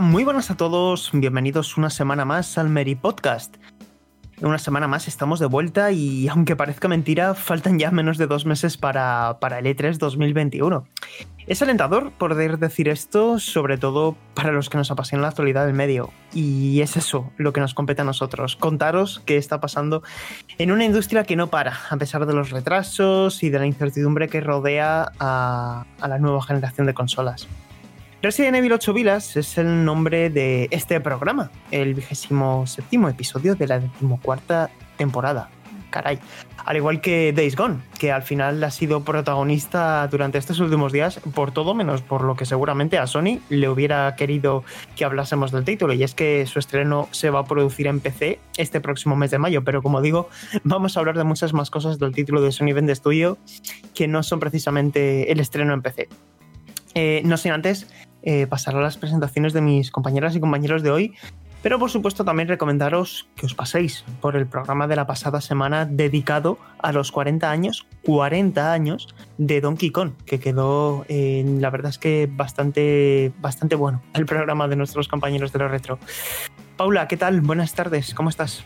Muy buenas a todos. Bienvenidos una semana más al Mary Podcast. Una semana más estamos de vuelta y aunque parezca mentira, faltan ya menos de dos meses para, para el E3 2021. Es alentador poder decir esto, sobre todo para los que nos apasiona la actualidad del medio. Y es eso lo que nos compete a nosotros, contaros qué está pasando en una industria que no para, a pesar de los retrasos y de la incertidumbre que rodea a la nueva generación de consolas. Resident Evil 8 Vilas es el nombre de este programa, el vigésimo séptimo episodio de la decimocuarta temporada. Caray. Al igual que Days Gone, que al final ha sido protagonista durante estos últimos días por todo menos por lo que seguramente a Sony le hubiera querido que hablásemos del título. Y es que su estreno se va a producir en PC este próximo mes de mayo. Pero como digo, vamos a hablar de muchas más cosas del título de Sony Vende Studio que no son precisamente el estreno en PC. Eh, no sin antes eh, pasar a las presentaciones de mis compañeras y compañeros de hoy, pero por supuesto también recomendaros que os paséis por el programa de la pasada semana dedicado a los 40 años, 40 años de Donkey Kong, que quedó, eh, la verdad es que bastante, bastante bueno el programa de nuestros compañeros de lo retro. Paula, ¿qué tal? Buenas tardes, ¿cómo estás?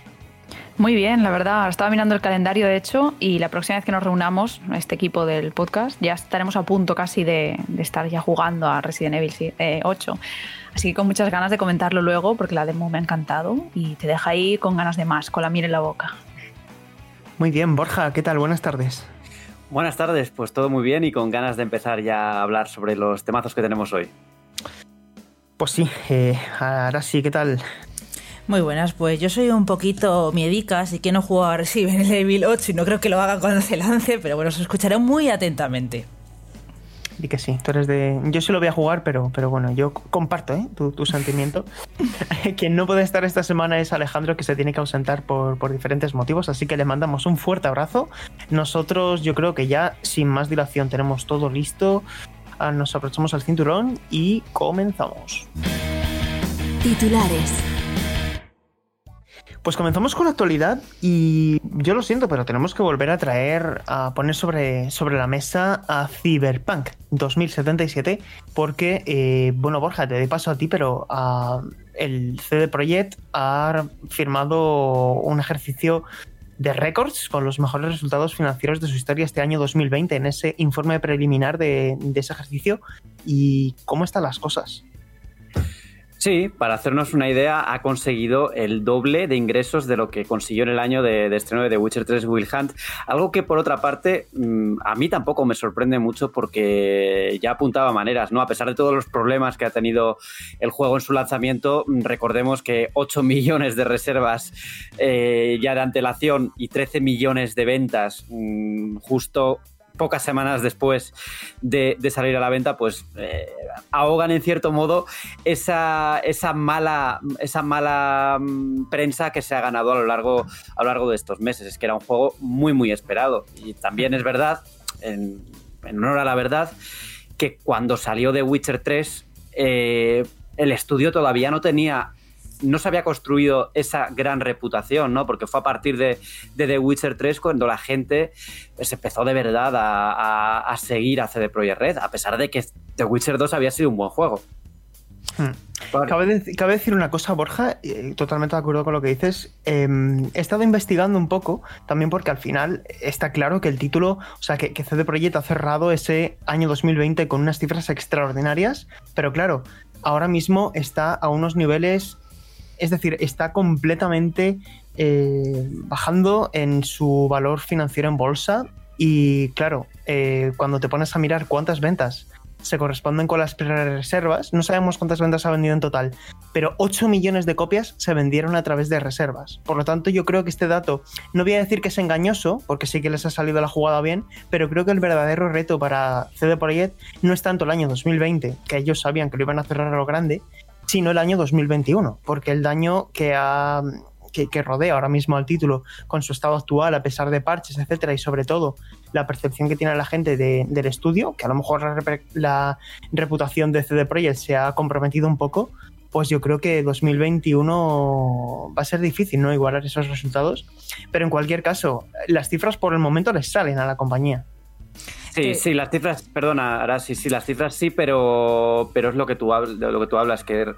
Muy bien, la verdad. Estaba mirando el calendario, de hecho, y la próxima vez que nos reunamos, este equipo del podcast, ya estaremos a punto casi de, de estar ya jugando a Resident Evil eh, 8. Así que con muchas ganas de comentarlo luego, porque la demo me ha encantado y te deja ahí con ganas de más, con la miel en la boca. Muy bien, Borja, ¿qué tal? Buenas tardes. Buenas tardes, pues todo muy bien y con ganas de empezar ya a hablar sobre los temazos que tenemos hoy. Pues sí, eh, ahora sí, ¿qué tal? Muy buenas, pues yo soy un poquito miedica, así que no juego a Resident Evil 8 y no creo que lo haga cuando se lance, pero bueno, os escucharé muy atentamente. Y que sí, tú eres de. Yo sí lo voy a jugar, pero, pero bueno, yo comparto ¿eh? tu, tu, sentimiento. Quien no puede estar esta semana es Alejandro, que se tiene que ausentar por, por, diferentes motivos, así que le mandamos un fuerte abrazo. Nosotros, yo creo que ya sin más dilación tenemos todo listo. Ah, nos aprovechamos al cinturón y comenzamos. Titulares. Pues comenzamos con la actualidad y yo lo siento, pero tenemos que volver a traer, a poner sobre, sobre la mesa a Cyberpunk 2077 porque, eh, bueno, Borja, te doy paso a ti, pero uh, el CD Projekt ha firmado un ejercicio de récords con los mejores resultados financieros de su historia este año 2020 en ese informe preliminar de, de ese ejercicio y cómo están las cosas. Sí, para hacernos una idea, ha conseguido el doble de ingresos de lo que consiguió en el año de, de estreno de The Witcher 3 Will Hunt. Algo que, por otra parte, mmm, a mí tampoco me sorprende mucho porque ya apuntaba maneras, ¿no? A pesar de todos los problemas que ha tenido el juego en su lanzamiento, recordemos que 8 millones de reservas eh, ya de antelación y 13 millones de ventas mmm, justo pocas semanas después de, salir a la venta, pues eh, ahogan en cierto modo esa, esa, mala, esa mala mm, prensa que se ha ganado a lo, largo, a lo largo de estos meses. Es que era un juego muy, muy esperado. Y también es verdad, en, en honor a la verdad, que cuando salió The Witcher 3, eh, el estudio todavía no tenía no se había construido esa gran reputación, ¿no? Porque fue a partir de, de The Witcher 3 cuando la gente se empezó de verdad a, a, a, seguir a CD Projekt Red, a pesar de que The Witcher 2 había sido un buen juego. Hmm. Vale. Cabe, de, cabe, decir una cosa, Borja, eh, totalmente de acuerdo con lo que dices. Eh, he estado investigando un poco, también porque al final está claro que el título, o sea, que, que CD Projekt ha cerrado ese año 2020 con unas cifras extraordinarias, pero claro, ahora mismo está a unos niveles es decir, está completamente eh, bajando en su valor financiero en bolsa y claro, eh, cuando te pones a mirar cuántas ventas se corresponden con las reservas. No sabemos cuántas ventas ha vendido en total, pero 8 millones de copias se vendieron a través de reservas. Por lo tanto, yo creo que este dato, no voy a decir que es engañoso, porque sí que les ha salido la jugada bien, pero creo que el verdadero reto para CD Projekt no es tanto el año 2020, que ellos sabían que lo iban a cerrar a lo grande, sino el año 2021, porque el daño que ha que, rodea ahora mismo al título con su estado actual, a pesar de parches, etcétera, y sobre todo la percepción que tiene la gente del estudio, que a lo mejor la, reputación de CD Projekt se ha comprometido un poco, pues yo creo que 2021 va a ser difícil no igualar esos resultados. Pero en cualquier caso, las cifras por el momento les salen a la compañía. Sí, sí, las cifras, perdona, ahora sí, sí, las cifras sí, pero, pero es lo que tú, lo que tú hablas, que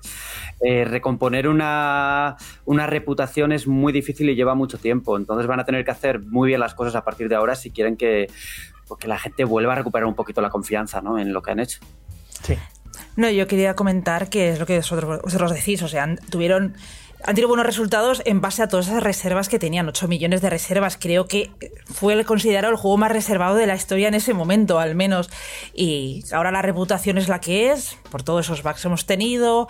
eh, recomponer una, una reputación es muy difícil y lleva mucho tiempo. Entonces van a tener que hacer muy bien las cosas a partir de ahora si quieren que, pues, que la gente vuelva a recuperar un poquito la confianza ¿no? en lo que han hecho. Sí. No, yo quería comentar que es lo que vosotros, vosotros decís, o sea, tuvieron han tenido buenos resultados en base a todas esas reservas que tenían, 8 millones de reservas. Creo que fue considerado el juego más reservado de la historia en ese momento, al menos. Y ahora la reputación es la que es, por todos esos bugs que hemos tenido.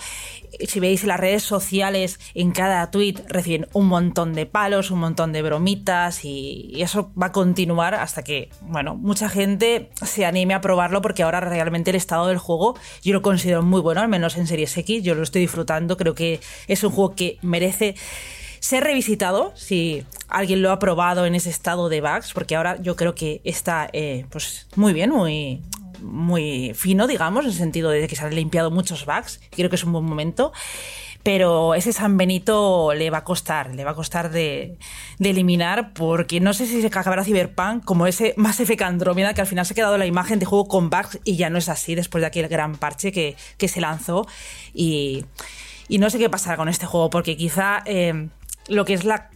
Si veis las redes sociales, en cada tweet reciben un montón de palos, un montón de bromitas y, eso va a continuar hasta que, bueno, mucha gente se anime a probarlo porque ahora realmente el estado del juego yo lo considero muy bueno, al menos en Series X, yo lo estoy disfrutando, creo que es un juego que merece ser revisitado si alguien lo ha probado en ese estado de bugs, porque ahora yo creo que está eh, pues muy bien, muy, muy fino, digamos, en el sentido de que se han limpiado muchos bugs. Creo que es un buen momento. Pero ese San Benito le va a costar, le va a costar de, eliminar, porque no sé si se acabará Cyberpunk como ese Mass Effect Andromeda, que al final se ha quedado la imagen de juego con bugs y ya no es así después de aquel gran parche que, que se lanzó. Y y no sé qué pasará con este juego, porque quizá eh, lo que es la,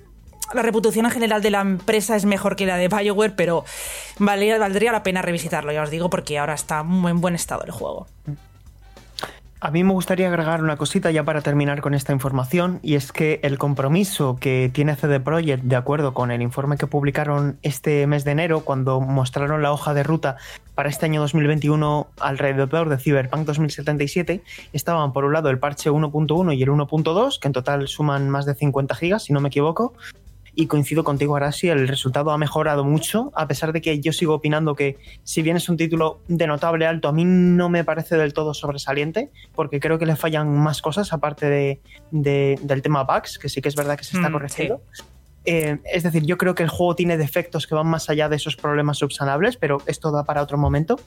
la, reputación en general de la empresa es mejor que la de Bioware, pero valdría, valdría la pena revisitarlo, ya os digo, porque ahora está en buen estado el juego. A mí me gustaría agregar una cosita ya para terminar con esta información, y es que el compromiso que tiene CD Projekt, de acuerdo con el informe que publicaron este mes de enero, cuando mostraron la hoja de ruta para este año 2021 alrededor de Cyberpunk 2077, estaban por un lado el parche 1.1 y el 1.2, que en total suman más de 50 gigas, si no me equivoco, y coincido contigo, Arasi, el resultado ha mejorado mucho, a pesar de que yo sigo opinando que si bien es un título de notable alto, a mí no me parece del todo sobresaliente, porque creo que le fallan más cosas aparte de, del tema bugs, que sí que es verdad que se está mm, corrigiendo. Eh, es decir, yo creo que el juego tiene defectos que van más allá de esos problemas subsanables, pero esto da para otro momento.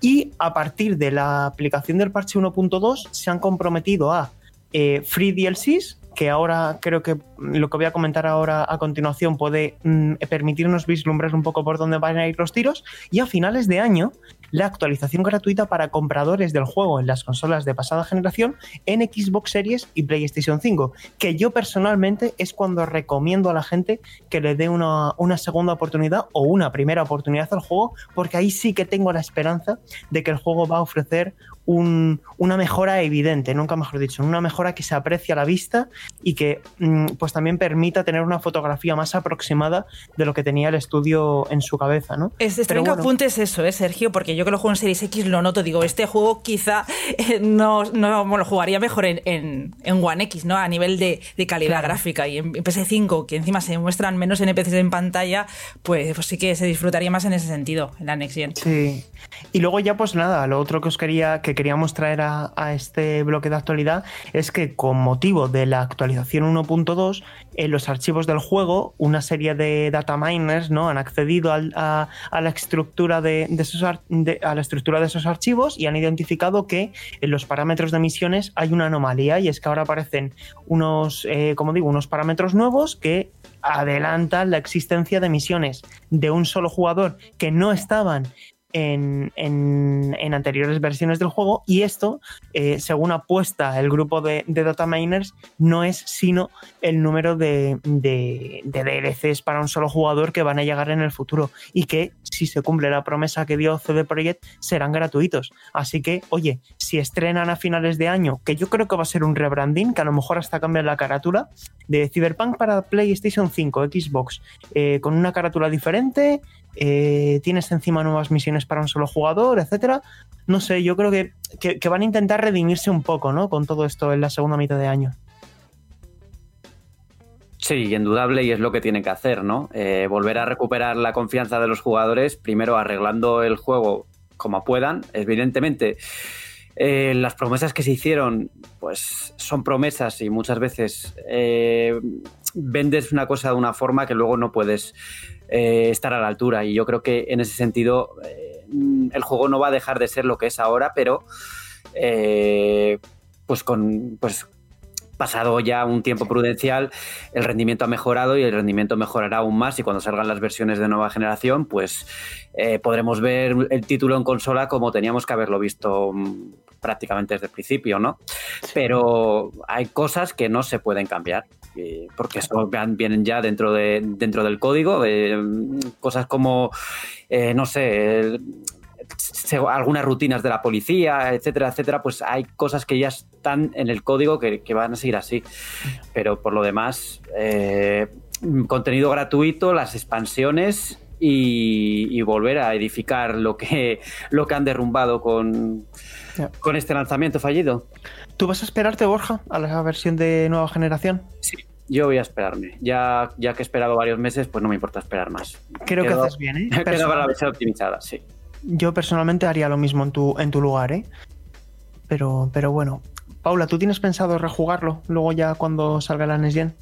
Y a partir de la aplicación del parche 1.2 se han comprometido a eh, free DLCs que ahora creo que lo que voy a comentar ahora a continuación puede mm, permitirnos vislumbrar un poco por dónde van a ir los tiros. Y a finales de año, la actualización gratuita para compradores del juego en las consolas de pasada generación en Xbox Series y PlayStation 5, que yo personalmente es cuando recomiendo a la gente que le dé una, una segunda oportunidad o una primera oportunidad al juego, porque ahí sí que tengo la esperanza de que el juego va a ofrecer una mejora evidente, nunca mejor dicho, una mejora que se aprecia a la vista y que mm, pues también permita tener una fotografía más aproximada de lo que tenía el estudio en su cabeza, ¿no? Es extraño que apuntes eso, ¿eh, Sergio? Porque yo que lo juego en Series X lo noto, digo, este juego quizá eh, no, no lo jugaría mejor en, One X, ¿no? A nivel de, calidad gráfica y en PS5, que encima se muestran menos NPCs en pantalla, pues, pues sí que se disfrutaría más en ese sentido, en la Next Gen. Sí. Y luego ya pues nada, lo otro que os quería que queríamos traer a, este bloque de actualidad es que con motivo de la actualización 1.2, en los archivos del juego, una serie de data miners ¿no? han accedido a, la estructura de, esos, a la estructura de esos archivos y han identificado que en los parámetros de misiones hay una anomalía y es que ahora aparecen unos, eh, como digo, unos parámetros nuevos que adelantan la existencia de misiones de un solo jugador que no estaban en, anteriores versiones del juego y esto, eh, según apuesta el grupo de, data miners, no es sino el número de, de, DLCs para un solo jugador que van a llegar en el futuro y que si se cumple la promesa que dio CD Projekt, serán gratuitos. Así que, oye, si estrenan a finales de año, que yo creo que va a ser un rebranding, que a lo mejor hasta cambia la carátula, de Cyberpunk para PlayStation 5, Xbox, eh, con una carátula diferente, eh, tienes encima nuevas misiones para un solo jugador, etcétera. No sé, yo creo que, van a intentar redimirse un poco, ¿no? Con todo esto en la segunda mitad de año. Sí, indudable y es lo que tienen que hacer, ¿no? Eh, volver a recuperar la confianza de los jugadores, primero arreglando el juego como puedan, evidentemente. Eh, las promesas que se hicieron, pues son promesas y muchas veces eh, vendes una cosa de una forma que luego no puedes estar a la altura. Y yo creo que en ese sentido el juego no va a dejar de ser lo que es ahora, pero pues con pues pasado ya un tiempo prudencial, el rendimiento ha mejorado y el rendimiento mejorará aún más y cuando salgan las versiones de nueva generación, pues eh, podremos ver el título en consola como teníamos que haberlo visto mm, prácticamente desde el principio, ¿no? Pero hay cosas que no se pueden cambiar porque eso vienen ya dentro, de, dentro del código, eh, cosas como, eh, no sé, algunas rutinas de la policía, etcétera, etcétera, pues hay cosas que ya están en el código que, van a seguir así. Pero por lo demás, eh, contenido gratuito, las expansiones y, volver a edificar lo que, lo que han derrumbado con, con este lanzamiento fallido. ¿Tú vas a esperarte, Borja, a la versión de nueva generación? Sí, yo voy a esperarme. Ya, ya que he esperado varios meses, pues no me importa esperar más. Creo que haces bien, ¿eh? Quedo para la versión optimizada, sí. Yo personalmente haría lo mismo en tu, en tu lugar, ¿eh? Pero, pero bueno. Paula, ¿tú tienes pensado rejugarlo luego ya cuando salga la NES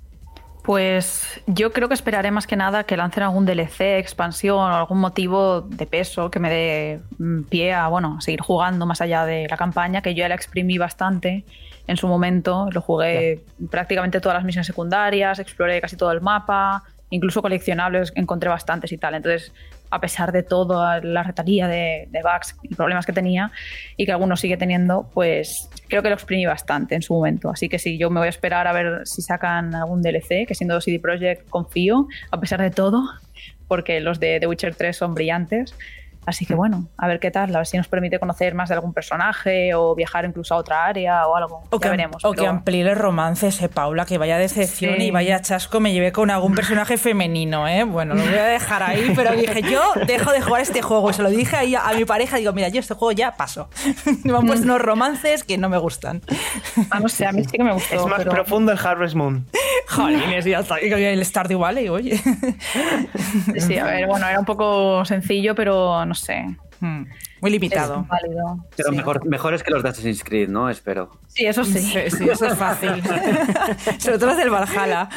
Pues yo creo que esperaré más que nada que lancen algún DLC, expansión o algún motivo de peso que me dé mm, pie a bueno, seguir jugando más allá de la campaña, que yo ya la exprimí bastante en su momento. Lo jugué prácticamente todas las misiones secundarias, exploré casi todo el mapa, incluso coleccionables encontré bastantes y tal. Entonces a pesar de toda la retaría de, bugs y problemas que tenía y que algunos sigue teniendo, pues creo que lo exprimí bastante en su momento. Así que sí, yo me voy a esperar a ver si sacan algún DLC, que siendo CD Projekt confío, a pesar de todo, porque los de The Witcher 3 son brillantes. Así que bueno, a ver qué tal, a ver si nos permite conocer más de algún personaje o viajar incluso a otra área o algo. O que, veremos. O que amplíe el romance ese Paula, que vaya decepción y vaya chasco me lleve con algún personaje femenino, ¿eh? Bueno, lo voy a dejar ahí, pero dije, yo dejo de jugar este juego. Y se lo dije ahí a, mi pareja, digo, mira, yo este juego ya paso. me han puesto unos romances que no me gustan. Ah, no sé, a mí sí que me gustó. Es más profundo el Harvest Moon. Jolines, ya está. El Stardew Valley, oye. Sí, a ver, bueno, era un poco sencillo, pero no sé. Hmm. Muy limitado. Pero mejor, mejores que los de Assassin's Creed, ¿no? Espero. Sí, eso sí. Sí, eso es fácil. Sobre todo los del Valhalla.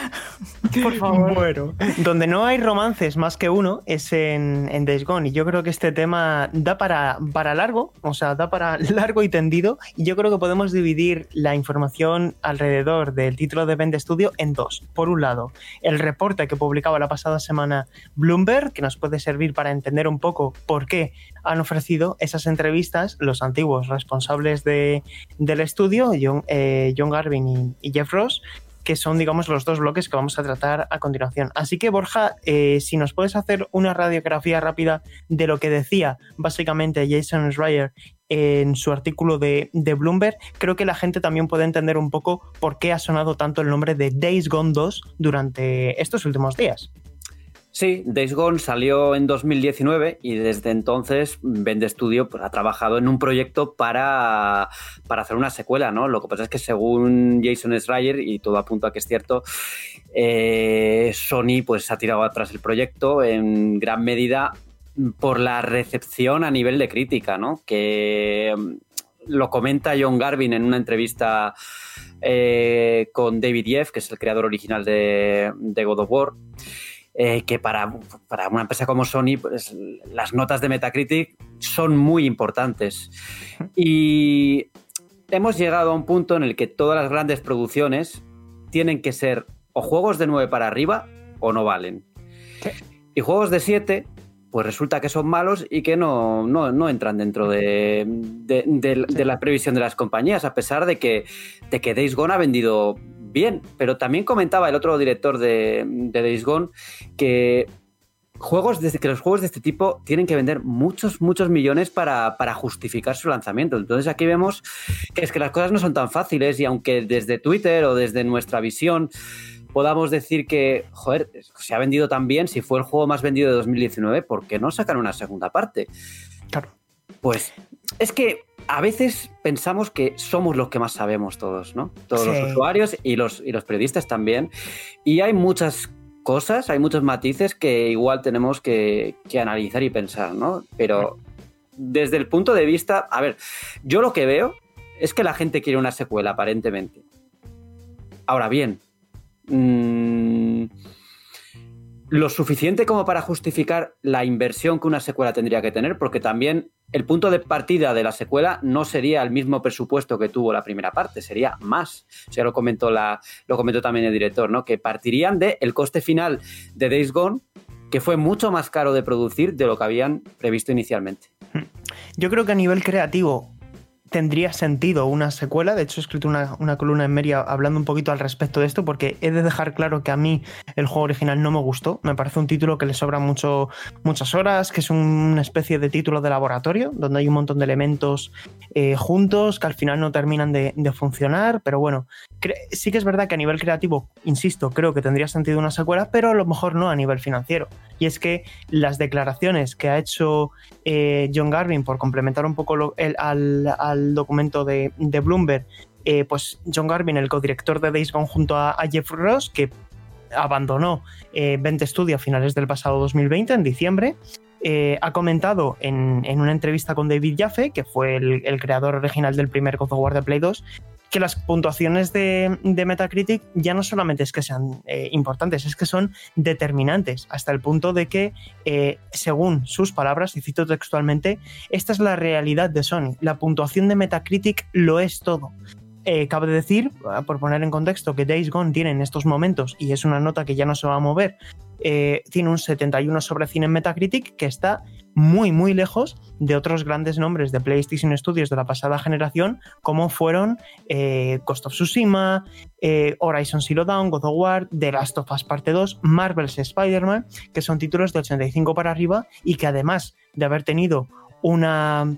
Por favor. Bueno, donde no hay romances más que uno es en, en Days Gone. Y yo creo que este tema da para, para largo, o sea, da para largo y tendido. Y yo creo que podemos dividir la información alrededor del título de Vende Studio en dos. Por un lado, el reporte que publicaba la pasada semana Bloomberg, que nos puede servir para entender un poco por qué han ofrecido esas entrevistas los antiguos responsables de, del estudio, John, eh, Garvin y, Jeff Ross, que son, digamos, los dos bloques que vamos a tratar a continuación. Así que, Borja, eh, si nos puedes hacer una radiografía rápida de lo que decía básicamente Jason Schreier en su artículo de, de, Bloomberg, creo que la gente también puede entender un poco por qué ha sonado tanto el nombre de Days Gone 2 durante estos últimos días. Sí, Days Gone salió en 2019 y desde entonces Vende Studio pues, ha trabajado en un proyecto para, hacer una secuela, ¿no? Lo que pasa es que según Jason Schreier, y todo apunta a que es cierto, eh, Sony pues ha tirado atrás el proyecto en gran medida por la recepción a nivel de crítica, ¿no? Que mm, lo comenta John Garvin en una entrevista eh, con David Yeff, que es el creador original de God of War. Eh, que para, para, una empresa como Sony, pues, las notas de Metacritic son muy importantes. Y hemos llegado a un punto en el que todas las grandes producciones tienen que ser o juegos de 9 para arriba o no valen. Y juegos de 7, pues resulta que son malos y que no, no, entran dentro de, de, la previsión de las compañías, a pesar de que, de que Days Gone ha vendido bien, pero también comentaba el otro director de, de Days Gone que juegos de, que los juegos de este tipo tienen que vender muchos, muchos millones para, para, justificar su lanzamiento. Entonces aquí vemos que es que las cosas no son tan fáciles y aunque desde Twitter o desde nuestra visión podamos decir que, joder, se ha vendido tan bien, si fue el juego más vendido de 2019, ¿por qué no sacan una segunda parte? Claro. Pues es que a veces pensamos que somos los que más sabemos todos, ¿no? Todos sí. los usuarios y los, y los periodistas también. Y hay muchas cosas, hay muchos matices que igual tenemos que, que analizar y pensar, ¿no? Pero desde el punto de vista, a ver, yo lo que veo es que la gente quiere una secuela, aparentemente. Ahora bien, mmm, lo suficiente como para justificar la inversión que una secuela tendría que tener, porque también el punto de partida de la secuela no sería el mismo presupuesto que tuvo la primera parte, sería más. O sea, lo comentó, la, lo comentó también el director, ¿no? Que partirían del el coste final de Days Gone, que fue mucho más caro de producir de lo que habían previsto inicialmente. Yo creo que a nivel creativo tendría sentido una secuela. De hecho, he escrito una, una, columna en Meria hablando un poquito al respecto de esto, porque he de dejar claro que a mí el juego original no me gustó. Me parece un título que le sobra mucho, muchas horas, que es una especie de título de laboratorio, donde hay un montón de elementos eh, juntos que al final no terminan de, funcionar. Pero bueno, sí que es verdad que a nivel creativo, insisto, creo que tendría sentido una secuela, pero a lo mejor no a nivel financiero. Y es que las declaraciones que ha hecho eh, John Garvin, por complementar un poco lo, al, documento de, de Bloomberg, eh, pues John Garvin, el codirector de Days Gone junto a, a Jeff Ross, que abandonó eh, Vent Studio a finales del pasado 2020, en diciembre, eh, ha comentado en, en, una entrevista con David Jaffe, que fue el, el, creador original del primer God of War de Play 2, que las puntuaciones de, de Metacritic ya no solamente es que sean eh, importantes, es que son determinantes, hasta el punto de que, eh, según sus palabras, y cito textualmente, esta es la realidad de Sony. La puntuación de Metacritic lo es todo. Eh, cabe decir, por poner en contexto, que Days Gone tiene en estos momentos, y es una nota que ya no se va a mover, tiene un 71 sobre 100 en Metacritic, que está muy, muy lejos de otros grandes nombres de PlayStation Studios de la pasada generación, como fueron eh, of Tsushima, eh, Horizon Zero Dawn, God of War, The Last of Us Parte 2, Marvel's Spider-Man, que son títulos de 85 para arriba y que además de haber tenido una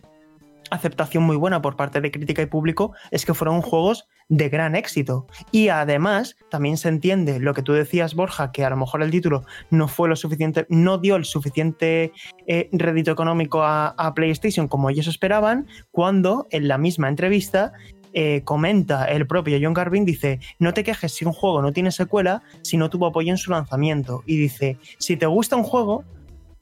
aceptación muy buena por parte de crítica y público es que fueron juegos de gran éxito. Y además, también se entiende lo que tú decías, Borja, que a lo mejor el título no fue lo suficiente, no dio el suficiente eh, rédito económico a, a, PlayStation como ellos esperaban, cuando en la misma entrevista. Eh, comenta el propio John Garvin, dice, no te quejes si un juego no tiene secuela, si no tuvo apoyo en su lanzamiento. Y dice, si te gusta un juego,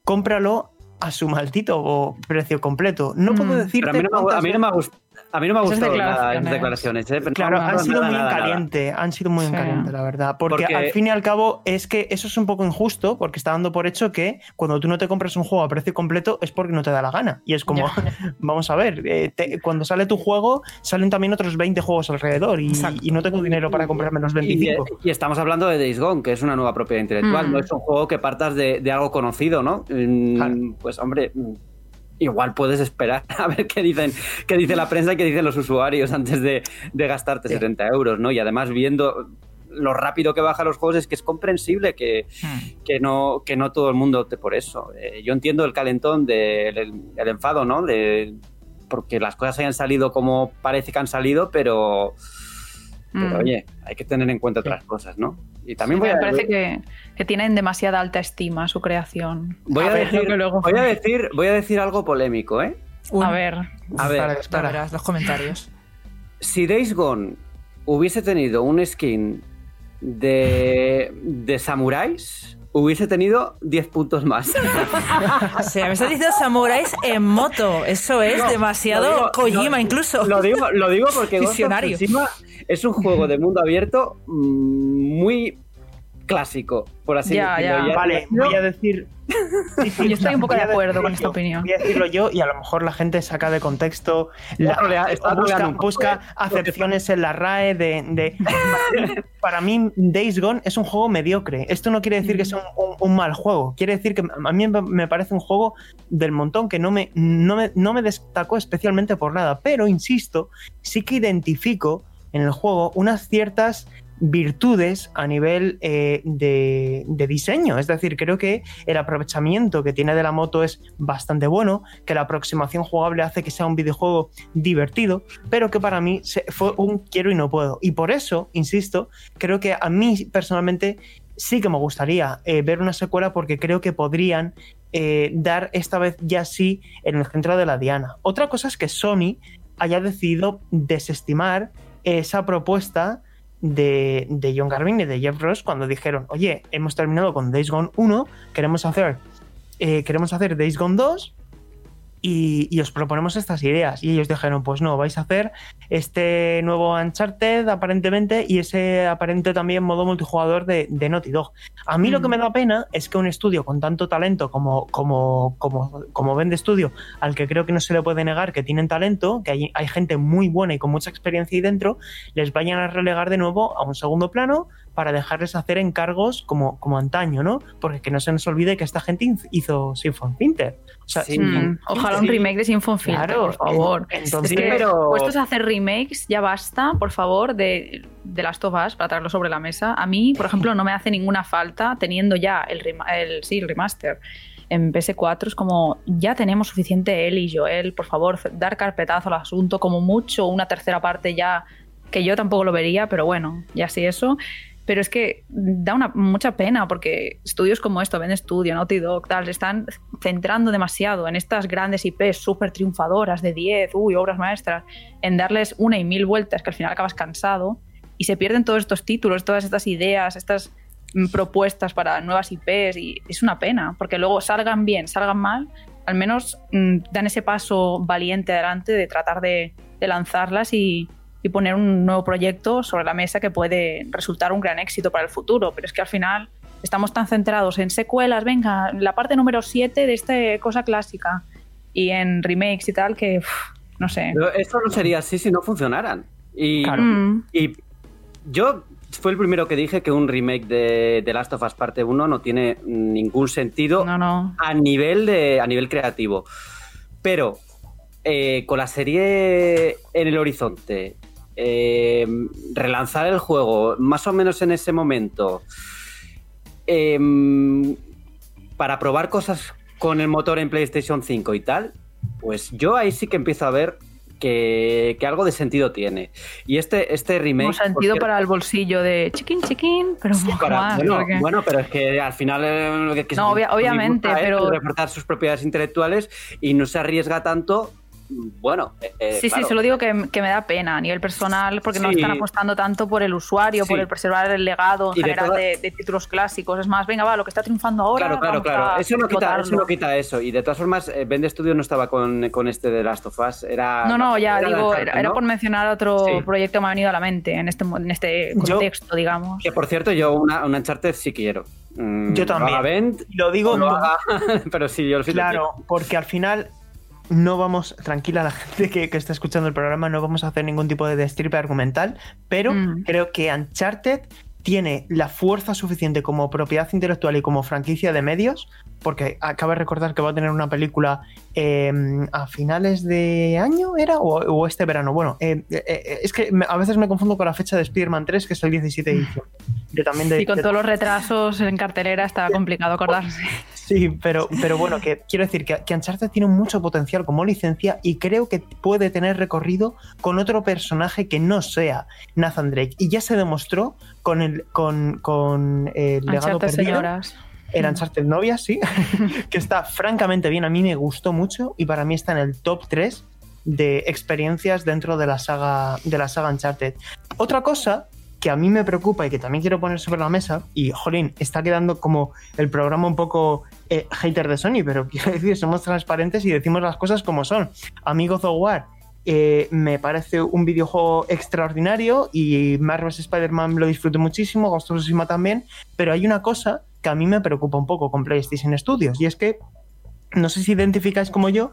cómpralo a su maldito precio completo. No mm. puedo decir. A mí no, me, a mí no me ha gustado. A mí no me ha gustado las declaraciones. ¿eh? Claro, no, han sido nada, muy en nada, caliente, nada. han sido muy en caliente, la verdad. Porque, porque, al fin y al cabo es que eso es un poco injusto, porque está dando por hecho que cuando tú no te compras un juego a precio completo es porque no te da la gana. Y es como, vamos a ver, eh, te, cuando sale tu juego, salen también otros 20 juegos alrededor y, y no tengo dinero para comprarme los 25. Y, y, estamos hablando de Days Gone, que es una nueva propiedad intelectual, mm. no es un juego que partas de, de algo conocido, ¿no? Claro. Pues hombre, igual puedes esperar a ver qué dicen, qué dice la prensa y qué dicen los usuarios antes de, de gastarte sí. 70 euros, ¿no? Y además viendo lo rápido que bajan los juegos es que es comprensible que, hmm. que, no, que no todo el mundo opte por eso. Eh, yo entiendo el calentón del de, el, enfado, ¿no? De, porque las cosas hayan salido como parece que han salido, pero, pero mm. oye, hay que tener en cuenta otras cosas, ¿no? Y también sí, voy me a, parece voy... que, que, tienen demasiada alta estima su creación. Voy a, a decir, luego... voy a decir, voy a decir algo polémico, ¿eh? Un... A ver, a ver, para, para. Verás, los comentarios. Si Days Gone hubiese tenido un skin de, de samuráis, hubiese tenido 10 puntos más. o sea, me estás diciendo samuráis en moto. Eso es no, demasiado digo, Kojima, no, incluso. Lo digo, lo digo porque Visionario. es un juego de mundo abierto muy clásico, por así ya, decirlo. Ya. Vale, voy a decir. Sí, sí, yo estoy un poco de acuerdo con esta opinión. Voy a decirlo yo y a lo mejor la gente saca de contexto, la, está busca, busca acepciones en la RAE de, de... Para mí, Days Gone es un juego mediocre. Esto no quiere decir que sea un, un, un, mal juego. Quiere decir que a mí me parece un juego del montón que no me, no me, no me destacó especialmente por nada. Pero, insisto, sí que identifico en el juego unas ciertas virtudes a nivel eh, de, diseño. Es decir, creo que el aprovechamiento que tiene de la moto es bastante bueno, que la aproximación jugable hace que sea un videojuego divertido, pero que para mí fue un quiero y no puedo. Y por eso, insisto, creo que a mí personalmente sí que me gustaría eh, ver una secuela porque creo que podrían eh, dar esta vez ya sí en el centro de la diana. Otra cosa es que Sony haya decidido desestimar esa propuesta de, de, John Garvin y de Jeff Ross cuando dijeron, oye, hemos terminado con Days Gone 1, queremos hacer, eh, queremos hacer Days Gone 2 y, os proponemos estas ideas. Y ellos dijeron, pues no, vais a hacer este nuevo Uncharted aparentemente y ese aparente también modo multijugador de, de Naughty Dog. A mí lo que mm. me da pena es que un estudio con tanto talento como, como, como, como Vende Studio, al que creo que no se le puede negar que tienen talento, que hay, hay gente muy buena y con mucha experiencia ahí dentro, les vayan a relegar de nuevo a un segundo plano para dejarles hacer encargos como, como antaño, ¿no? Porque que no se nos olvide que esta gente hizo Symphony Pinter. Ojalá un remake de Symphony Filter, por favor. Entonces, es que, pero... puestos a hacer remakes, ya basta, por favor, de, de Last of Us para traerlo sobre la mesa. A mí, por ejemplo, no me hace ninguna falta teniendo ya el, el, sí, el remaster en PS4 es como ya tenemos suficiente él y Joel, por favor, dar carpetazo al asunto, como mucho una tercera parte ya, que yo tampoco lo vería, pero bueno, ya sí eso pero es que da una, mucha pena porque estudios como esto, Ben Studio, Naughty Dog, tal, están centrando demasiado en estas grandes IPs súper triunfadoras de 10, uy, obras maestras, en darles una y mil vueltas que al final acabas cansado y se pierden todos estos títulos, todas estas ideas, estas mm, propuestas para nuevas IPs y es una pena porque luego salgan bien, salgan mal, al menos mm, dan ese paso valiente adelante de tratar de lanzarlas y, y poner un nuevo proyecto sobre la mesa que puede resultar un gran éxito para el futuro. Pero es que al final estamos tan centrados en secuelas, venga, la parte número 7 de esta cosa clásica y en remakes y tal que, no sé. Pero esto no sería así si no funcionaran. Y, mm. y yo fue el primero que dije que un remake de The Last of Us Parte 1 no tiene ningún sentido A, nivel de, a nivel creativo. Pero eh, con la serie en el horizonte eh, relanzar el juego más o menos en ese momento em, para probar cosas con el motor en PlayStation 5 y tal, pues yo ahí sí que empiezo a ver que, algo de sentido tiene. Y este, este remake. sentido para el bolsillo de chiquín, chiquín, pero bueno, pero es que al final. Eh, no, obviamente, pero. Reportar sus propiedades intelectuales y no se arriesga tanto bueno. Eh, eh, sí, sí, solo digo que, me da pena a nivel personal porque no están apostando tanto por el usuario, por el preservar el legado en general de, títulos clásicos. Es más, venga, va, lo que está triunfando ahora. Claro, claro, claro. Eso no, quita, eso no, quita, eso Y de todas formas, eh, Vende Studio no estaba con, este de Last of Us. Era, no, no, ya digo, era, por mencionar otro proyecto que me ha venido a la mente en este, en este contexto, digamos. Que por cierto, yo una, una Uncharted sí quiero. Mm, yo también. lo digo, pero sí, yo lo Claro, porque al final no vamos, tranquila la gente que, está escuchando el programa, no vamos a hacer ningún tipo de destripe argumental, pero mm. creo que Uncharted tiene la fuerza suficiente como propiedad intelectual y como franquicia de medios, porque acaba de recordar que va a tener una película em, a finales de año, ¿era? O, este verano. Bueno, eh, eh, eh, es que a veces me confundo con la fecha de Spider-Man 3, que es el 17 de diciembre. Y con todos los retrasos en cartelera está complicado acordarse. Sí, pero, pero bueno, que quiero decir que, que Uncharted tiene mucho potencial como licencia y creo que puede tener recorrido con otro personaje que no sea Nathan Drake. Y ya se demostró con el, con, con el legado perdido. Señoras. El Uncharted Novia, sí, que está francamente bien. A mí me gustó mucho y para mí está en el top 3 de experiencias dentro de la saga de la saga Uncharted. Otra cosa que a mí me preocupa y que también quiero poner sobre la mesa, y jolín, está quedando como el programa un poco eh, hater de Sony, pero quiero decir, somos transparentes y decimos las cosas como son. Amigos of War eh, me parece un videojuego extraordinario y Marvel's Spider-Man lo disfruto muchísimo, Ghost of Tsushima también, pero hay una cosa que a mí me preocupa un poco con PlayStation Studios y es que no sé si identificáis como yo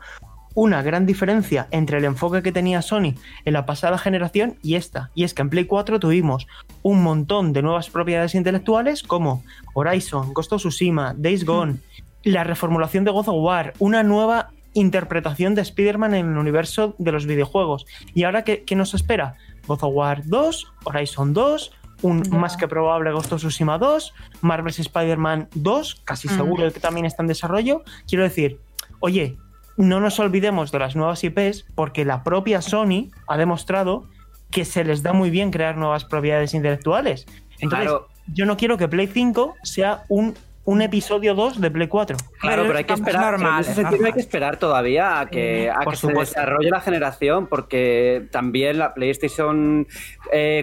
una gran diferencia entre el enfoque que tenía Sony en la pasada generación y esta. Y es que en Play 4 tuvimos un montón de nuevas propiedades intelectuales como Horizon, Ghost of Tsushima, Days hmm. Gone, la reformulación de God of War, una nueva interpretación de Spider-Man en el universo de los videojuegos. ¿Y ahora qué, nos espera? God of War 2, Horizon 2, un más que probable Ghost of Tsushima 2, Marvel's Spider-Man 2, casi seguro que también está en desarrollo. Quiero decir, oye, no nos olvidemos de las nuevas IPs porque la propia Sony ha demostrado que se les da muy bien crear nuevas propiedades intelectuales. Entonces, yo no quiero que Play 5 sea un un episodio 2 de Play 4. Claro, pero, hay que esperar. Normal, hay que esperar todavía a que, a que se desarrolle la generación, porque también la PlayStation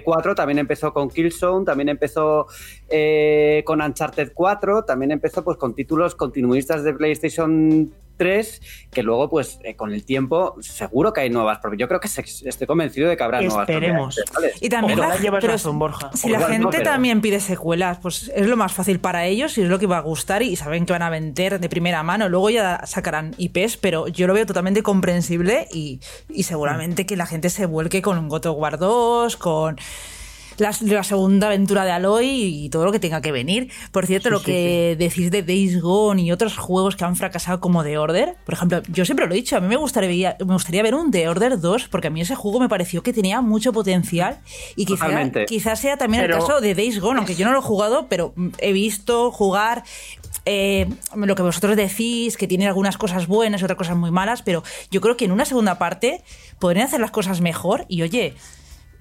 4 eh, también empezó con Killzone, también empezó eh, con Uncharted 4, también empezó pues con títulos continuistas de PlayStation que luego, pues, eh, con el tiempo, seguro que hay nuevas. Porque yo creo que estoy convencido de que habrá nuevas. Esperemos. Y también Si la gente también pide secuelas, pues es lo más fácil para ellos y es lo que va a gustar y saben que van a vender de primera mano. Luego ya sacarán IPs, pero yo lo veo totalmente comprensible y, seguramente que la gente se vuelque con God of War 2, con la, segunda aventura de Aloy y todo lo que tenga que venir. Por cierto, lo que decís de Days Gone y otros juegos que han fracasado como The Order, por ejemplo, yo siempre lo he dicho, a mí me gustaría, me gustaría ver un The Order 2 porque a mí ese juego me pareció que tenía mucho potencial y quizás sea también el caso de Days Gone, aunque yo no lo he jugado, pero he visto jugar eh, lo que vosotros decís, que tiene algunas cosas buenas y otras cosas muy malas, pero yo creo que en una segunda parte podrían hacer las cosas mejor y oye,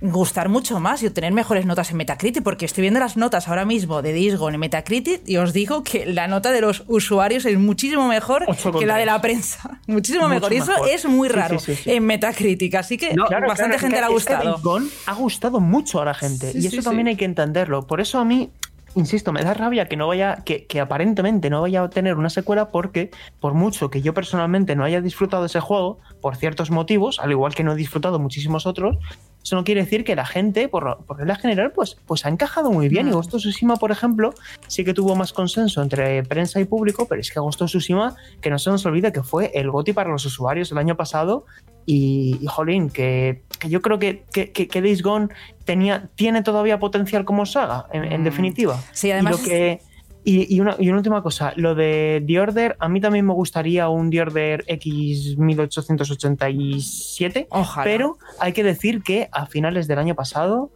gustar mucho más y obtener mejores notas en Metacritic, porque estoy viendo las notas ahora mismo de Disgo en Metacritic y os digo que la nota de los usuarios es muchísimo mejor que la de la prensa. Muchísimo mejor. Y eso es muy raro en Metacritic. Así que bastante gente le ha gustado. ha gustado mucho a la gente. y eso también hay que entenderlo. Por eso a mí insisto, me da rabia que no vaya, que, que, aparentemente no vaya a tener una secuela porque, por mucho que yo personalmente no haya disfrutado ese juego, por ciertos motivos, al igual que no he disfrutado muchísimos otros, eso no quiere decir que la gente, por, por regla general, pues, pues ha encajado muy bien. Y Ghost of Tsushima, por ejemplo, sí que tuvo más consenso entre prensa y público, pero es que Ghost of Tsushima, que no se nos olvide que fue el GOTI para los usuarios el año pasado y, y jolín, que, yo creo que, que, Days Gone tenía, tiene todavía potencial como saga, en, mm. definitiva. Sí, además. Y, que, y, una, y, una, última cosa, lo de The Order, a mí también me gustaría un The Order X 1887, pero hay que decir que a finales del año pasado,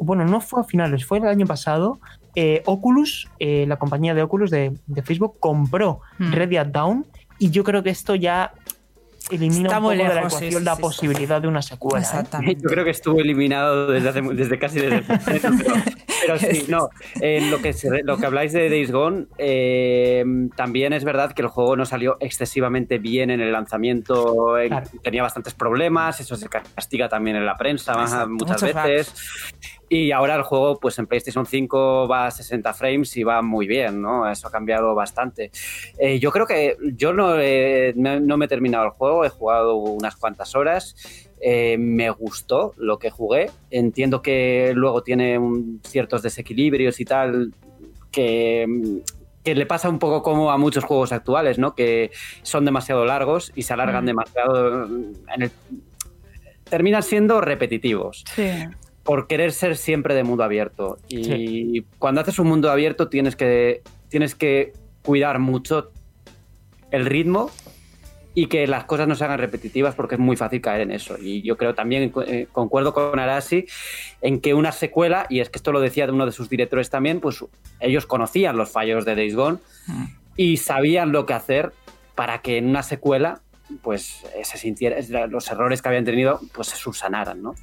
bueno, no fue a finales, fue el año pasado, eh, Oculus, eh, la compañía de Oculus de, Facebook, compró mm. At Down y yo creo que esto ya elimina un poco de la ecuación la posibilidad de una secuela. ¿eh? Yo creo que estuvo eliminado desde, desde casi desde el pero, sí, no. lo, que lo que habláis de Days Gone, eh, también es verdad que el juego no salió excesivamente bien en el lanzamiento. Tenía bastantes problemas, eso se castiga también en la prensa muchas veces. Y ahora el juego, pues en PlayStation 5 va a 60 frames y va muy bien, ¿no? Eso ha cambiado bastante. Eh, yo creo que yo no, no, me he terminado el juego, he jugado unas cuantas horas. Eh, me gustó lo que jugué. Entiendo que luego tiene ciertos desequilibrios y tal que, que le pasa un poco como a muchos juegos actuales, ¿no? Que son demasiado largos y se alargan mm. demasiado. En el, terminan siendo repetitivos. Sí por querer ser siempre de mundo abierto. Y cuando haces un mundo abierto tienes que, tienes que cuidar mucho el ritmo y que las cosas no se hagan repetitivas porque es muy fácil caer en eso. Y yo creo también, eh, concuerdo con Arasi, en que una secuela, y es que esto lo decía de uno de sus directores también, pues ellos conocían los fallos de Days Gone mm. y sabían lo que hacer para que en una secuela pues se sintiera, los errores que habían tenido pues se subsanaran, ¿no?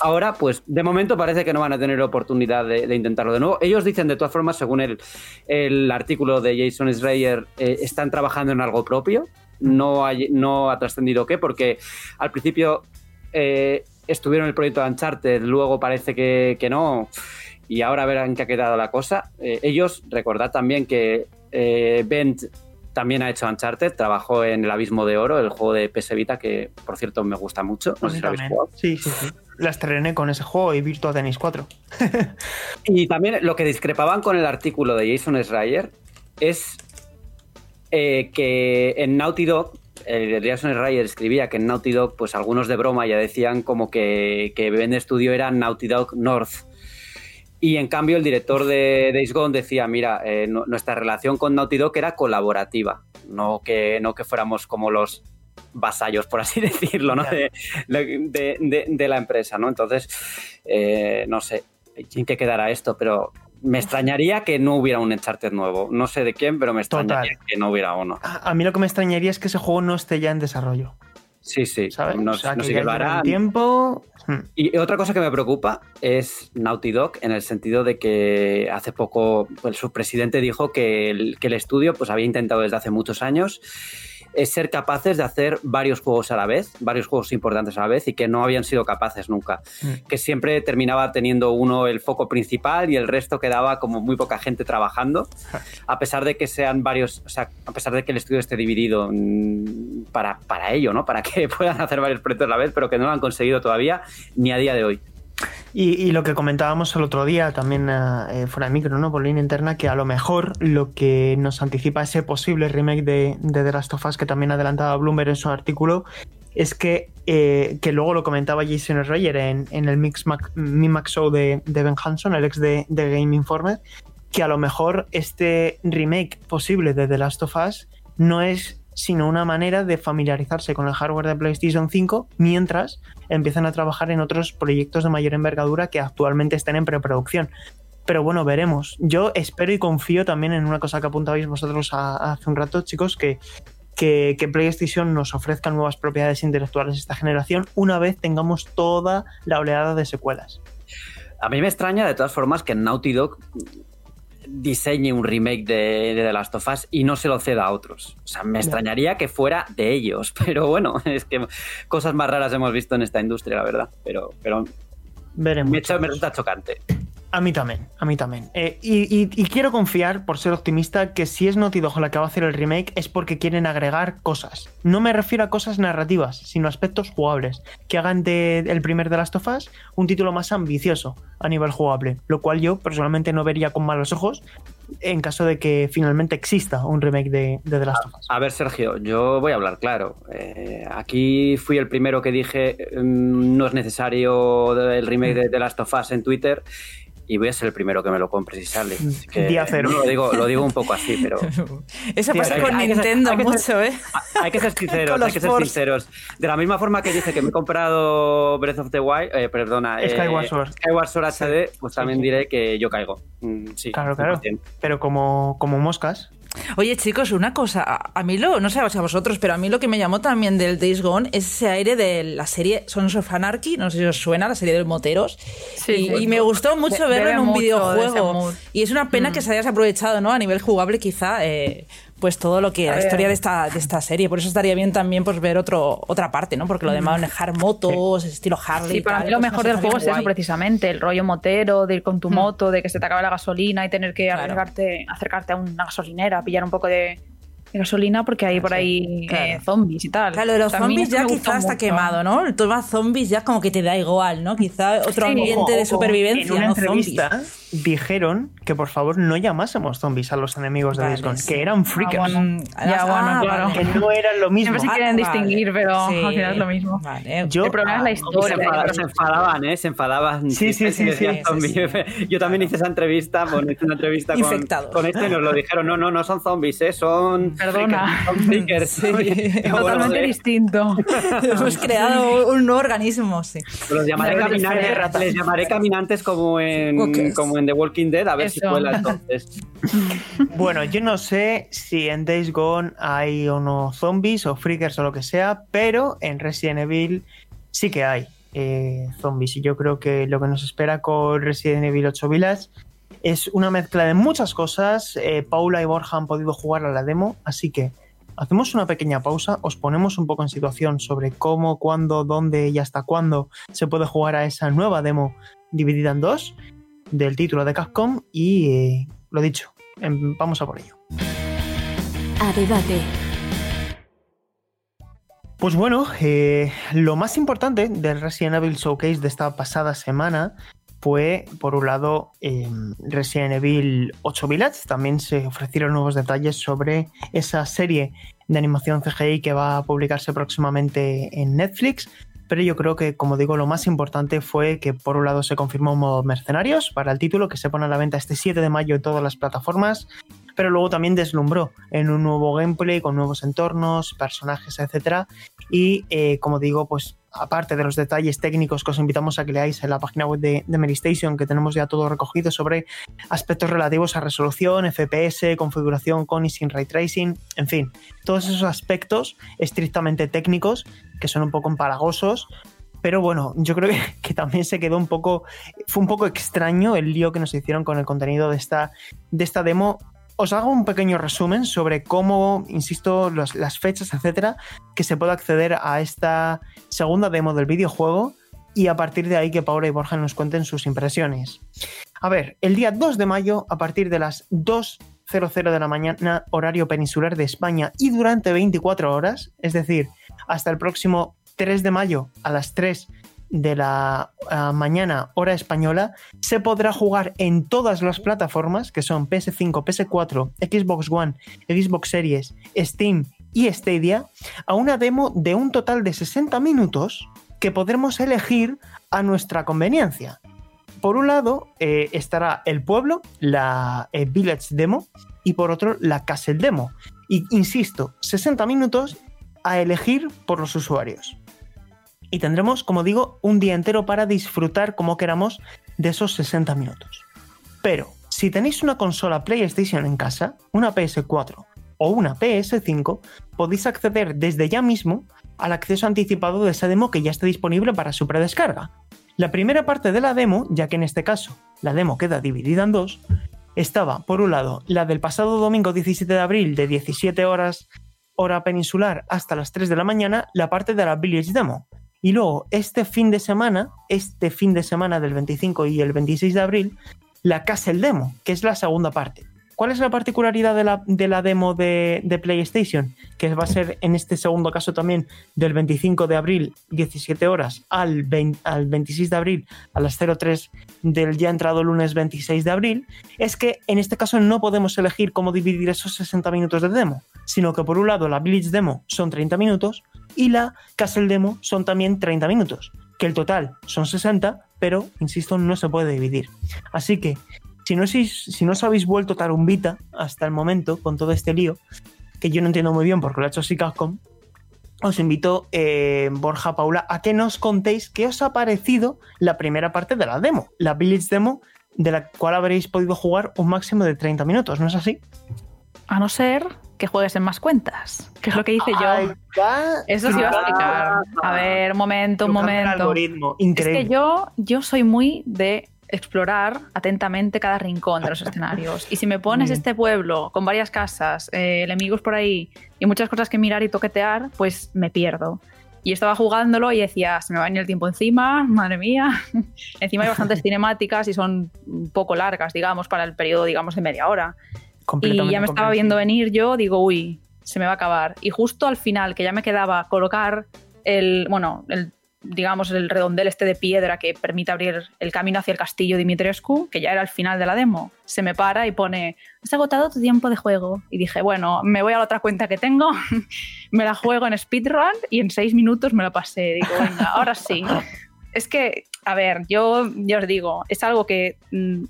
Ahora, pues de momento parece que no van a tener oportunidad de, intentarlo de nuevo. Ellos dicen, de todas formas, según el, el artículo de Jason Schreier, eh, están trabajando en algo propio. No, hay, no ha trascendido qué, porque al principio eh, estuvieron en el proyecto de Uncharted, luego parece que, que no, y ahora verán qué ha quedado la cosa. Eh, ellos, recordad también que Bent también ha hecho Uncharted, trabajó en El Abismo de Oro, el juego de PS Vita, que por cierto me gusta mucho. No sé si lo habéis jugado. Sí, sí, sí la estrené con ese juego y Virtua Tennis 4. y también lo que discrepaban con el artículo de Jason Schreier es eh, que en Naughty Dog, Jason Schreier escribía que en Naughty Dog, pues algunos de broma ya decían como que, que Bend Studio era Naughty Dog North. Y en cambio el director de Days Gone decía, mira, eh, nuestra relación con Naughty Dog era colaborativa, no que, no que fuéramos como los vasallos, por así decirlo, ¿no? De, la empresa, ¿no? Entonces, eh, no sé. en qué quedará esto, pero me extrañaría que no hubiera un Uncharted nuevo. No sé de quién, pero me extrañaría que no hubiera uno. A, a, mí lo que me extrañaría es que ese juego no esté ya en desarrollo. Sí, sí. ¿Sabes? No, o sea, no que sé lo harán. tiempo. Hmm. Y otra cosa que me preocupa es Naughty Dog, en el sentido de que hace poco pues, su presidente dijo que el, que el estudio pues, había intentado desde hace muchos años es ser capaces de hacer varios juegos a la vez, varios juegos importantes a la vez y que no habían sido capaces nunca. Mm. Que siempre terminaba teniendo uno el foco principal y el resto quedaba como muy poca gente trabajando, a pesar de que sean varios, o sea, a pesar de que el estudio esté dividido mm, para, para ello, ¿no? Para que puedan hacer varios proyectos a la vez, pero que no lo han conseguido todavía ni a día de hoy. Y, lo que comentábamos el otro día, también eh, fuera de micro, ¿no? Por línea interna, que a lo mejor lo que nos anticipa ese posible remake de, The Last of Us, que también adelantaba Bloomberg en su artículo, es que, eh, que luego lo comentaba Jason Schreier en, en el Mix Mac, Mimax Show de, Ben Hanson, el ex de Game Informer, que a lo mejor este remake posible de The Last of Us no es sino una manera de familiarizarse con el hardware de PlayStation 5 mientras empiezan a trabajar en otros proyectos de mayor envergadura que actualmente estén en preproducción. Pero bueno, veremos. Yo espero y confío también en una cosa que apuntabais vosotros hace un rato, chicos, que, que, que, PlayStation nos ofrezca nuevas propiedades intelectuales esta generación una vez tengamos toda la oleada de secuelas. A mí me extraña de todas formas que Naughty Dog diseñe un remake de, de, The Last of Us y no se lo ceda a otros. O sea, me extrañaría que fuera de ellos, pero bueno, es que cosas más raras hemos visto en esta industria, la verdad. Pero, pero Veremos. Me, me resulta chocante. A mí también, a mí también. Eh, y, quiero confiar, por ser optimista, que si es Naughty Dog la que va a hacer el remake es porque quieren agregar cosas. No me refiero a cosas narrativas, sino aspectos jugables. Que hagan del de primer de Last of Us un título más ambicioso a nivel jugable. Lo cual yo personalmente no vería con malos ojos en caso de que finalmente exista un remake de, The Last of Us. A, ver, Sergio, yo voy a hablar claro. Eh, aquí fui el primero que dije mmm, no es necesario el remake de The Last of Us en Twitter y voy a ser el primero que me lo compre si sale. Así que Día cero. No, lo, digo, lo digo un poco así, pero. Eso pasa con Nintendo ser, mucho, ser, ¿eh? Hay que ser sinceros, hay que ser sinceros. De la misma forma que dije que me he comprado Breath of the Wild, eh, perdona, Skyward Sword, eh, Skyward Sword HD, pues también sí, diré que yo caigo. Mm, sí, claro, claro. Pero como, como moscas. Oye, chicos, una cosa. A, a, mí lo, no sé a vosotros, pero a mí lo que me llamó también del Days Gone es ese aire de la serie Sons of Anarchy, no sé si os suena, la serie de los moteros. Sí, y, sí. y, me gustó mucho de, verlo en un videojuego. Y es una pena mm. que se hayas aprovechado, ¿no? A nivel jugable, quizá. Eh, pues todo lo que la historia de esta, de esta serie. Por eso estaría bien también pues ver otro, otra parte, ¿no? Porque lo de manejar motos, sí. estilo Harley. Sí, para mí lo mejor del juego es eso precisamente, el rollo motero, de ir con tu mm. moto, de que se te acabe la gasolina y tener que claro. acercarte, acercarte a una gasolinera, pillar un poco de, de gasolina porque hay por ahí claro. eh, zombies y tal. Claro, de los zombies ya quizás está quemado, ¿no? El tema zombies ya como que te da igual, ¿no? Quizá otro sí, ambiente o, de supervivencia, en una ¿no? entrevista zombies. dijeron que por favor no llamásemos zombies a los enemigos de sí. que eran freakers. Ah, bueno, ya, bueno, claro. Que no eran lo mismo. Siempre se quieren ah, distinguir, vale. pero sí. al final es lo mismo. Vale. Yo, el problema ah, es la historia. Se enfadaban, se enfadaban, ¿eh? Se enfadaban. Sí, sí, sí. sí, sí Yo también hice esa entrevista, bueno, hice una entrevista con, con este y nos lo dijeron. No, no, no son zombies, ¿eh? Son... Perdona. Son freakers. Sí. Totalmente distinto. Hemos creado un nuevo organismo, sí. Los llamaré caminantes, les llamaré caminantes como en, okay. como en The Walking Dead, a ver Eso. si cuela entonces. bueno, yo no sé si en Days Gone hay o no zombies o freakers o lo que sea, pero en Resident Evil sí que hay eh, zombies. Y yo creo que lo que nos espera con Resident Evil 8 Village es una mezcla de muchas cosas. Eh, Paula y Borja han podido jugar a la demo, así que hacemos una pequeña pausa, os ponemos un poco en situación sobre cómo, cuándo, dónde y hasta cuándo se puede jugar a esa nueva demo dividida en dos del título de Capcom y eh, lo dicho, em, vamos a por ello. A debate. Pues bueno, eh, lo más importante del Resident Evil Showcase de esta pasada semana fue, por un lado, eh, Resident Evil 8 Village. También se ofrecieron nuevos detalles sobre esa serie de animación CGI que va a publicarse próximamente en Netflix. Pero yo creo que, como digo, lo más importante fue que, por un lado, se confirmó un modo mercenarios para el título que se pone a la venta este 7 de mayo en todas las plataformas. Pero luego también deslumbró en un nuevo gameplay con nuevos entornos, personajes, etcétera. Y eh, como digo, pues aparte de los detalles técnicos que os invitamos a que leáis en la página web de, de Station, que tenemos ya todo recogido sobre aspectos relativos a resolución, FPS, configuración con y sin ray tracing, en fin, todos esos aspectos estrictamente técnicos que son un poco empalagosos, pero bueno, yo creo que, que, también se quedó un poco, fue un poco extraño el lío que nos hicieron con el contenido de esta, de esta demo os hago un pequeño resumen sobre cómo, insisto, las fechas, etcétera, que se puede acceder a esta segunda demo del videojuego y a partir de ahí que Paula y Borja nos cuenten sus impresiones. A ver, el día 2 de mayo, a partir de las 2.00 de la mañana, horario peninsular de España, y durante 24 horas, es decir, hasta el próximo 3 de mayo a las 3 de la uh, mañana hora española se podrá jugar en todas las plataformas que son PS5, PS4, Xbox One, Xbox Series, Steam y Stadia a una demo de un total de 60 minutos que podremos elegir a nuestra conveniencia. Por un lado eh, estará el pueblo, la eh, Village Demo, y por otro la Castle Demo. Y insisto, 60 minutos a elegir por los usuarios y tendremos, como digo, un día entero para disfrutar como queramos de esos 60 minutos. Pero si tenéis una consola PlayStation en casa, una PS4 o una PS5, podéis acceder desde ya mismo al acceso anticipado de esa demo que ya está disponible para su predescarga. La primera parte de la demo, ya que en este caso la demo queda dividida en dos, estaba, por un lado, la del pasado domingo 17 de abril de 17 horas hora peninsular hasta las 3 de la mañana, la parte de la Village Demo, y luego, este fin de semana, este fin de semana del 25 y el 26 de abril, la Castle Demo, que es la segunda parte. ¿Cuál es la particularidad de la, de la demo de, PlayStation? Que va a ser en este segundo caso también del 25 de abril, 17 horas, al, 20, al 26 de abril, a las 03 del ya entrado lunes 26 de abril, es que en este caso no podemos elegir cómo dividir esos 60 minutos de demo, sino que por un lado la Village Demo son 30 minutos y la Castle Demo son también 30 minutos, que el total son 60, pero, insisto, no se puede dividir. Así que si no, os habéis vuelto tarumbita hasta el momento con todo este lío, que yo no entiendo muy bien porque lo ha hecho Capcom, os invito, eh, Borja, Paula, a que nos contéis qué os ha parecido la primera parte de la demo, la Village Demo, de la cual habréis podido jugar un máximo de 30 minutos, ¿no es así? A no ser que juegues en más cuentas, que es lo que hice yo. Eso sí iba a explicar. A ver, un momento, un momento. Algoritmo. Increíble. Es que yo, yo soy muy de explorar atentamente cada rincón de los escenarios. Y si me pones este pueblo con varias casas, eh, enemigos por ahí y muchas cosas que mirar y toquetear, pues me pierdo. Y estaba jugándolo y decía, se me va a venir el tiempo encima, madre mía. encima hay bastantes cinemáticas y son un poco largas, digamos, para el periodo, digamos, de media hora. Y ya me estaba viendo venir yo, digo, uy, se me va a acabar. Y justo al final, que ya me quedaba colocar el, bueno, el digamos, el redondel este de piedra que permite abrir el camino hacia el castillo Dimitrescu, que ya era el final de la demo, se me para y pone, has agotado tu tiempo de juego. Y dije, bueno, me voy a la otra cuenta que tengo, me la juego en speedrun y en seis minutos me la pasé. Digo, venga, ahora sí. Es que, a ver, yo ya os digo, es algo que mm,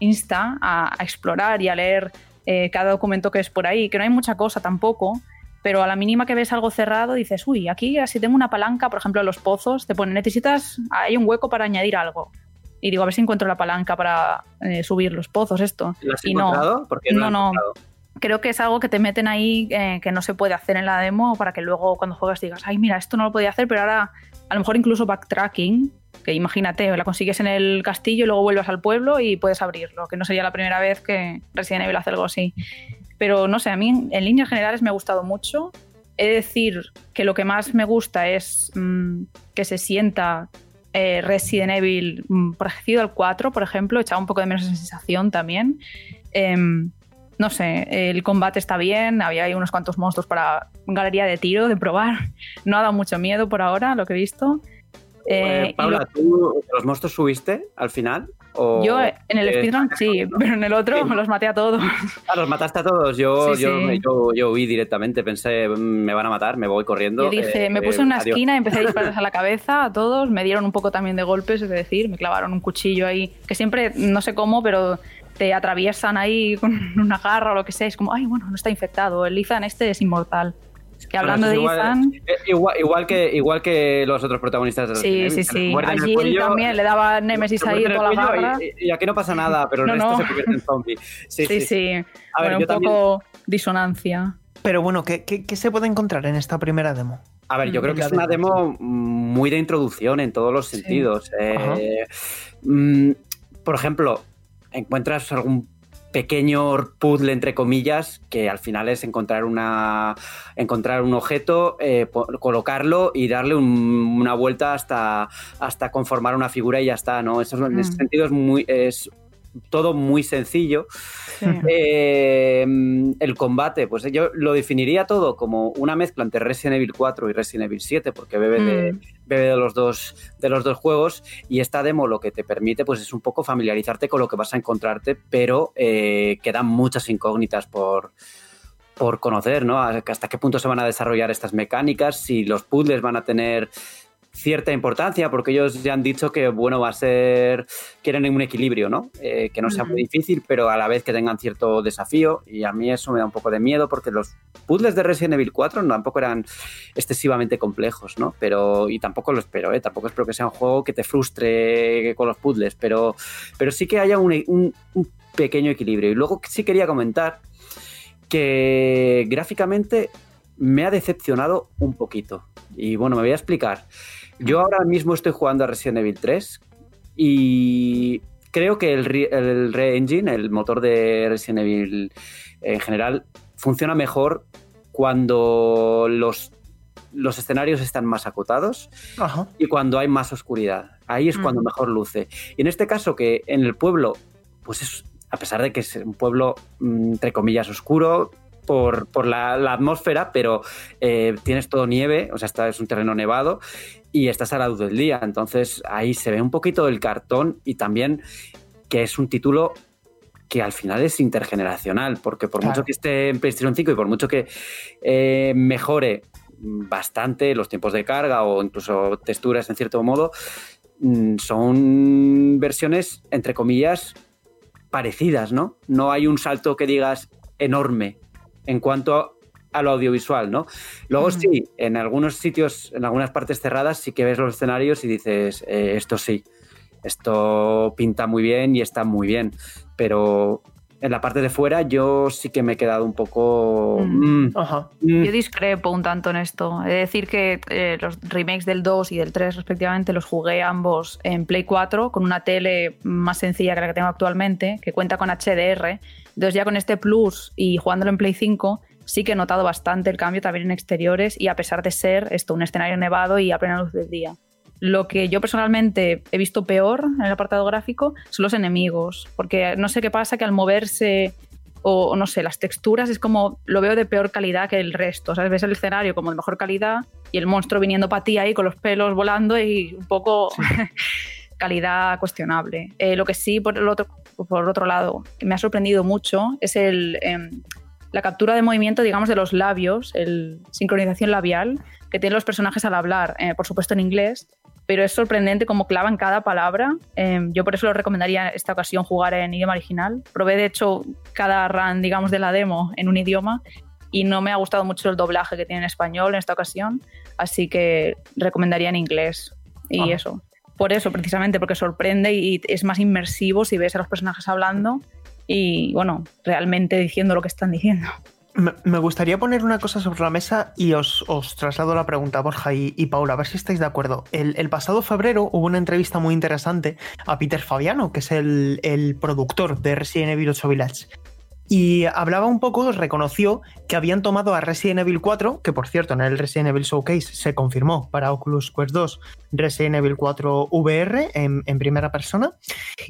insta a, a, explorar y a leer eh, cada documento que es por ahí, que no hay mucha cosa tampoco pero a la mínima que ves algo cerrado dices, uy, aquí si tengo una palanca, por ejemplo, en los pozos, te pone, necesitas, hay un hueco para añadir algo. Y digo, a ver si encuentro la palanca para eh, subir los pozos, esto. ¿Lo has y encontrado? no, ¿Por qué no, no, no. Creo que es algo que te meten ahí eh, que no se puede hacer en la demo para que luego cuando juegas digas, ay, mira, esto no lo podía hacer, pero ahora a lo mejor incluso backtracking, que imagínate, la consigues en el castillo y luego vuelves al pueblo y puedes abrirlo, que no sería la primera vez que Resident Evil hace algo así. Pero no sé, a mí en líneas generales me ha gustado mucho. He de decir que lo que más me gusta es mmm, que se sienta eh, Resident Evil mmm, parecido al 4, por ejemplo, echaba un poco de menos esa sensación también. Eh, no sé, el combate está bien, había ahí unos cuantos monstruos para galería de tiro, de probar. No ha dado mucho miedo por ahora, lo que he visto. Eh, Paula, ¿tú los monstruos subiste al final? yo en el speedrun sí, pero en el otro los maté a todos. Ah, los mataste a todos. Yo, yo, yo, huí directamente, pensé, mm, me van a matar, me voy corriendo. Yo dije, me puse en una esquina y empecé a dispararles a la cabeza a todos, me dieron un poco también de golpes, es decir, me clavaron un cuchillo ahí, que siempre, no sé cómo, pero te atraviesan ahí con una garra o lo que sea. Es como, ay, bueno, no está infectado. El Ethan este es inmortal. Es que hablando de Ethan. Eh, igual, igual, que, igual que los otros protagonistas de los Sí, sí, sí. A Jill también le daba Nemesis ahí toda la garra. Y, aquí no pasa nada, pero el resto se convierte en zombie. Sí, sí. sí. A ver, un poco disonancia. Pero bueno, ¿qué, ¿qué, se puede encontrar en esta primera demo? A ver, yo creo que es una demo muy de introducción en todos los sentidos. Eh, mm, por ejemplo, encuentras algún pequeño puzzle entre comillas que al final es encontrar una encontrar un objeto eh, colocarlo y darle una vuelta hasta hasta conformar una figura y ya está no eso en ese mm. sentido es muy es todo muy sencillo. Eh, el combate, pues yo lo definiría todo como una mezcla entre Resident Evil 4 y Resident Evil 7, porque bebe, de, mm. Bebe de, los dos, de los dos juegos. Y esta demo lo que te permite pues es un poco familiarizarte con lo que vas a encontrarte, pero eh, quedan muchas incógnitas por, por conocer, ¿no? Hasta qué punto se van a desarrollar estas mecánicas, si los puzzles van a tener cierta importancia porque ellos ya han dicho que bueno va a ser quieren un equilibrio no eh, que no sea muy difícil pero a la vez que tengan cierto desafío y a mí eso me da un poco de miedo porque los puzzles de Resident Evil 4 tampoco eran excesivamente complejos no pero y tampoco lo espero ¿eh? tampoco espero que sea un juego que te frustre con los puzzles pero pero sí que haya un, un pequeño equilibrio y luego sí quería comentar que gráficamente me ha decepcionado un poquito. Y bueno, me voy a explicar. Yo ahora mismo estoy jugando a Resident Evil 3 y creo que el, el Re-Engine, el motor de Resident Evil en general, funciona mejor cuando los, los escenarios están más acotados y cuando hay más oscuridad. Ahí es cuando mejor luce. Y en este caso, que en el pueblo, pues es, a pesar de que es un pueblo, mm, entre comillas, oscuro, por, la, atmósfera, pero eh, tienes todo nieve, o sea, está, es un terreno nevado y estás a la luz del día. Entonces ahí se ve un poquito el cartón y también que es un título que al final es intergeneracional, porque por mucho que esté en PlayStation 5 y por mucho que eh, mejore bastante los tiempos de carga o incluso texturas en cierto modo, mm, son versiones, entre comillas, parecidas, ¿no? No hay un salto que digas enorme en cuanto a lo audiovisual, ¿no? Luego sí, en algunos sitios, en algunas partes cerradas, sí que ves los escenarios y dices, eh, esto sí, esto pinta muy bien y está muy bien, pero en la parte de fuera yo sí que me he quedado un poco... Mm. Mm. Yo discrepo un tanto en esto. He de decir que eh, los remakes del 2 y del 3 respectivamente los jugué ambos en Play 4 con una tele más sencilla que la que tengo actualmente, que cuenta con HDR. Entonces ya con este Plus y jugándolo en Play 5 sí que he notado bastante el cambio también en exteriores y a pesar de ser esto un escenario nevado y a plena luz del día. Lo que yo personalmente he visto peor en el apartado gráfico son los enemigos, porque no sé qué pasa que al moverse o no sé, las texturas es como lo veo de peor calidad que el resto. O sea, ves el escenario como de mejor calidad y el monstruo viniendo para ti ahí con los pelos volando y un poco calidad cuestionable. Eh, lo que sí, por, el otro, por otro lado, me ha sorprendido mucho es el, em, la captura de movimiento, digamos, de los labios, el sincronización labial que tienen los personajes al hablar, eh, por supuesto en inglés, pero es sorprendente cómo clavan cada palabra. Em, yo por eso lo recomendaría esta ocasión jugar en idioma original. Probé de hecho cada run, digamos, de la demo en un idioma y no me ha gustado mucho el doblaje que tiene en español en esta ocasión, así que recomendaría en inglés. Y eso. Por eso, precisamente, porque sorprende y es más inmersivo si ves a los personajes hablando y, bueno, realmente diciendo lo que están diciendo. Me gustaría poner una cosa sobre la mesa y os, traslado la pregunta, Borja y, Paula, a ver si estáis de acuerdo. El, pasado febrero hubo una entrevista muy interesante a Peter Fabiano, que es el, productor de Resident Evil 8 Village. Y hablaba un poco, reconoció que habían tomado a Resident Evil 4, que por cierto en el Resident Evil Showcase se confirmó para Oculus Quest 2 Resident Evil 4 VR en, primera persona.